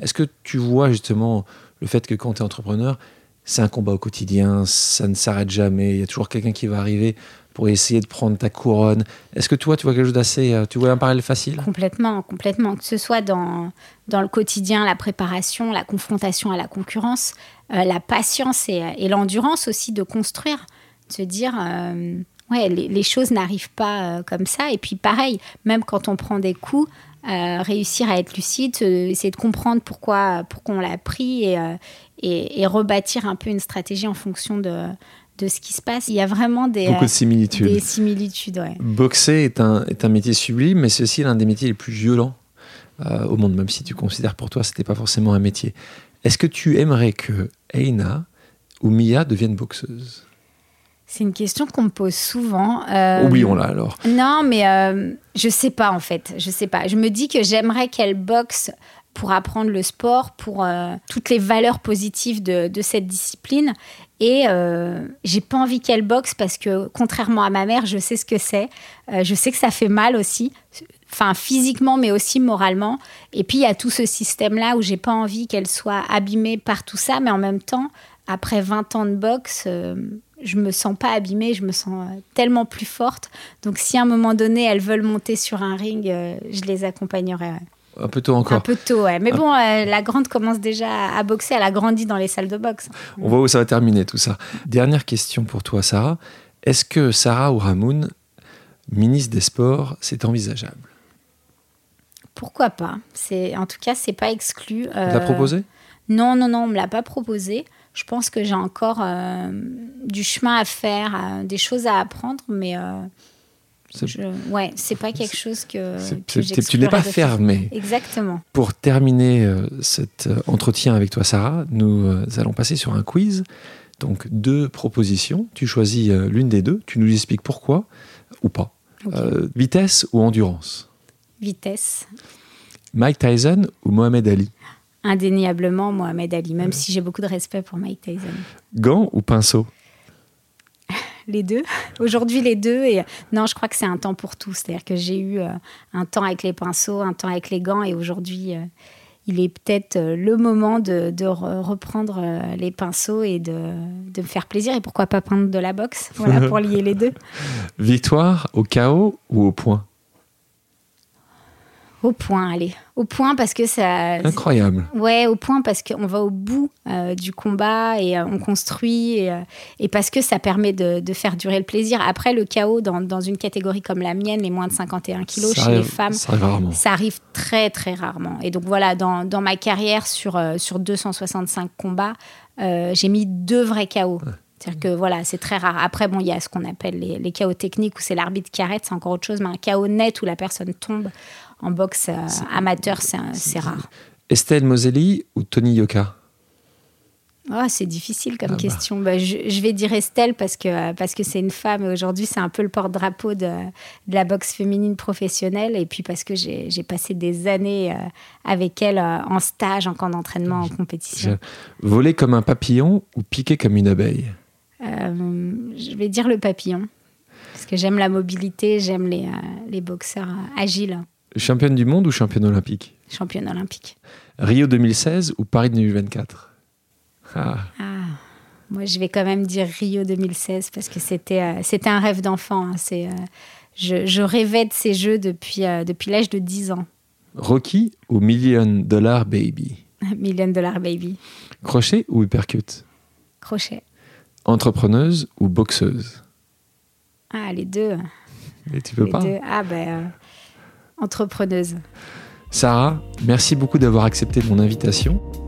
S2: Est-ce que tu vois justement le fait que quand tu es entrepreneur, c'est un combat au quotidien, ça ne s'arrête jamais, il y a toujours quelqu'un qui va arriver pour essayer de prendre ta couronne. Est-ce que toi, tu vois quelque chose d'assez... Euh, tu vois un parallèle facile?
S1: Complètement, complètement. Que ce soit dans, dans le quotidien, la préparation, la confrontation à la concurrence, euh, la patience et, l'endurance aussi de construire, de se dire... Euh, ouais, les choses n'arrivent pas comme ça. Et puis pareil, même quand on prend des coups, réussir à être lucide, essayer de comprendre pourquoi, pourquoi on l'a pris et, et, rebâtir un peu une stratégie en fonction de, de ce qui se passe. Il y a vraiment des,
S2: Beaucoup de similitudes.
S1: Des similitudes
S2: Boxer est un, est un métier sublime, mais c'est aussi l'un des métiers les plus violents euh, au monde, même si tu considères pour toi ce n'était pas forcément un métier. Est-ce que tu aimerais que Eina ou Mia deviennent boxeuses?
S1: C'est une question qu'on me pose souvent. Euh,
S2: Oublions-la alors.
S1: Non, mais euh, je sais pas en fait. Je sais pas. Je me dis que j'aimerais qu'elle boxe pour apprendre le sport, pour euh, toutes les valeurs positives de, cette discipline. Et euh, j'ai pas envie qu'elle boxe parce que, contrairement à ma mère, je sais ce que c'est. Euh, je sais que ça fait mal aussi, enfin physiquement, mais aussi moralement. Et puis il y a tout ce système-là où j'ai pas envie qu'elle soit abîmée par tout ça, mais en même temps, après 20 ans de boxe, je me sens pas abîmée, je me sens tellement plus forte. Donc si à un moment donné elles veulent monter sur un ring, je les accompagnerai.
S2: Un peu tôt encore.
S1: Un peu tôt, ouais. Mais bon, euh, la grande commence déjà à boxer. Elle a grandi dans les salles de boxe.
S2: On voit où ça va terminer tout ça. Dernière question pour toi, Sarah. Est-ce que Sarah ou Ramoun, ministre des Sports, c'est envisageable?
S1: Pourquoi pas? C'est En tout cas, c'est pas exclu.
S2: Euh... Tu proposé?
S1: Non, non, non, on me l'a pas proposé. Je pense que j'ai encore euh, du chemin à faire, euh, des choses à apprendre, mais je, ouais, c'est pas quelque chose que,
S2: tu n'es pas fermé.
S1: Exactement.
S2: Pour terminer euh, cet euh, entretien avec toi, Sarah, nous euh, allons passer sur un quiz. Donc deux propositions. Tu choisis l'une des deux. Tu nous expliques pourquoi ou pas. vitesse ou endurance?
S1: Vitesse.
S2: Mike Tyson ou Mohamed Ali?
S1: Indéniablement Mohamed Ali, même si j'ai beaucoup de respect pour Mike Tyson.
S2: Gants ou pinceau?
S1: Les deux. Aujourd'hui, les deux. Et non, je crois que c'est un temps pour tout. C'est-à-dire que j'ai eu euh, un temps avec les pinceaux, un temps avec les gants, et aujourd'hui, euh, il est peut-être euh, le moment de, reprendre les pinceaux et de, me faire plaisir. Et pourquoi pas prendre de la boxe? Voilà, pour lier les deux.
S2: Victoire au chaos ou au point?
S1: Au point, allez. Au point parce que ça.
S2: Incroyable.
S1: Ouais, au point parce qu'on va au bout euh, du combat et euh, on construit et, euh, et, parce que ça permet de, de, faire durer le plaisir. Après, le chaos dans, dans, une catégorie comme la mienne, les moins de 51 kilos
S2: ça
S1: chez
S2: arrive,
S1: les femmes,
S2: ça arrive, rarement.
S1: ça arrive très très rarement. Et donc voilà, dans, dans ma carrière sur, sur 265 combats, j'ai mis deux vrais chaos. Ouais. C'est-à-dire que voilà, c'est très rare. Après, bon, il y a ce qu'on appelle les, les chaos techniques où c'est l'arbitre qui arrête, c'est encore autre chose, mais un chaos net où la personne tombe en boxe euh, amateur, c'est rare.
S2: Estelle Moselli ou Tony Yoka?
S1: Oh, C'est difficile comme ah question. Bah. Bah, je, je, vais dire Estelle parce que parce que c'est une femme et aujourd'hui c'est un peu le porte-drapeau de, de, la boxe féminine professionnelle et puis parce que j'ai passé des années euh, avec elle euh, en stage, en camp d'entraînement, en compétition.
S2: Je... Voler comme un papillon ou piquer comme une abeille?
S1: euh, Je vais dire le papillon parce que j'aime la mobilité, j'aime les, les boxeurs agiles.
S2: Championne du monde ou championne olympique
S1: Championne olympique.
S2: Rio 2016 ou Paris 2024
S1: ah. ah. Moi, je vais quand même dire Rio 2016 parce que c'était euh, c'était un rêve d'enfant. Hein. C'est, euh, je, je, rêvais de ces jeux depuis, euh, depuis l'âge de 10 ans.
S2: Rocky ou Million Dollar Baby
S1: Million Dollar Baby.
S2: Crochet ou uppercut
S1: Crochet.
S2: Entrepreneuse ou boxeuse?
S1: Ah, les deux.
S2: Et tu peux
S1: les
S2: pas?
S1: deux. Ah, ben entrepreneuse.
S2: Sarah, merci beaucoup d'avoir accepté mon invitation.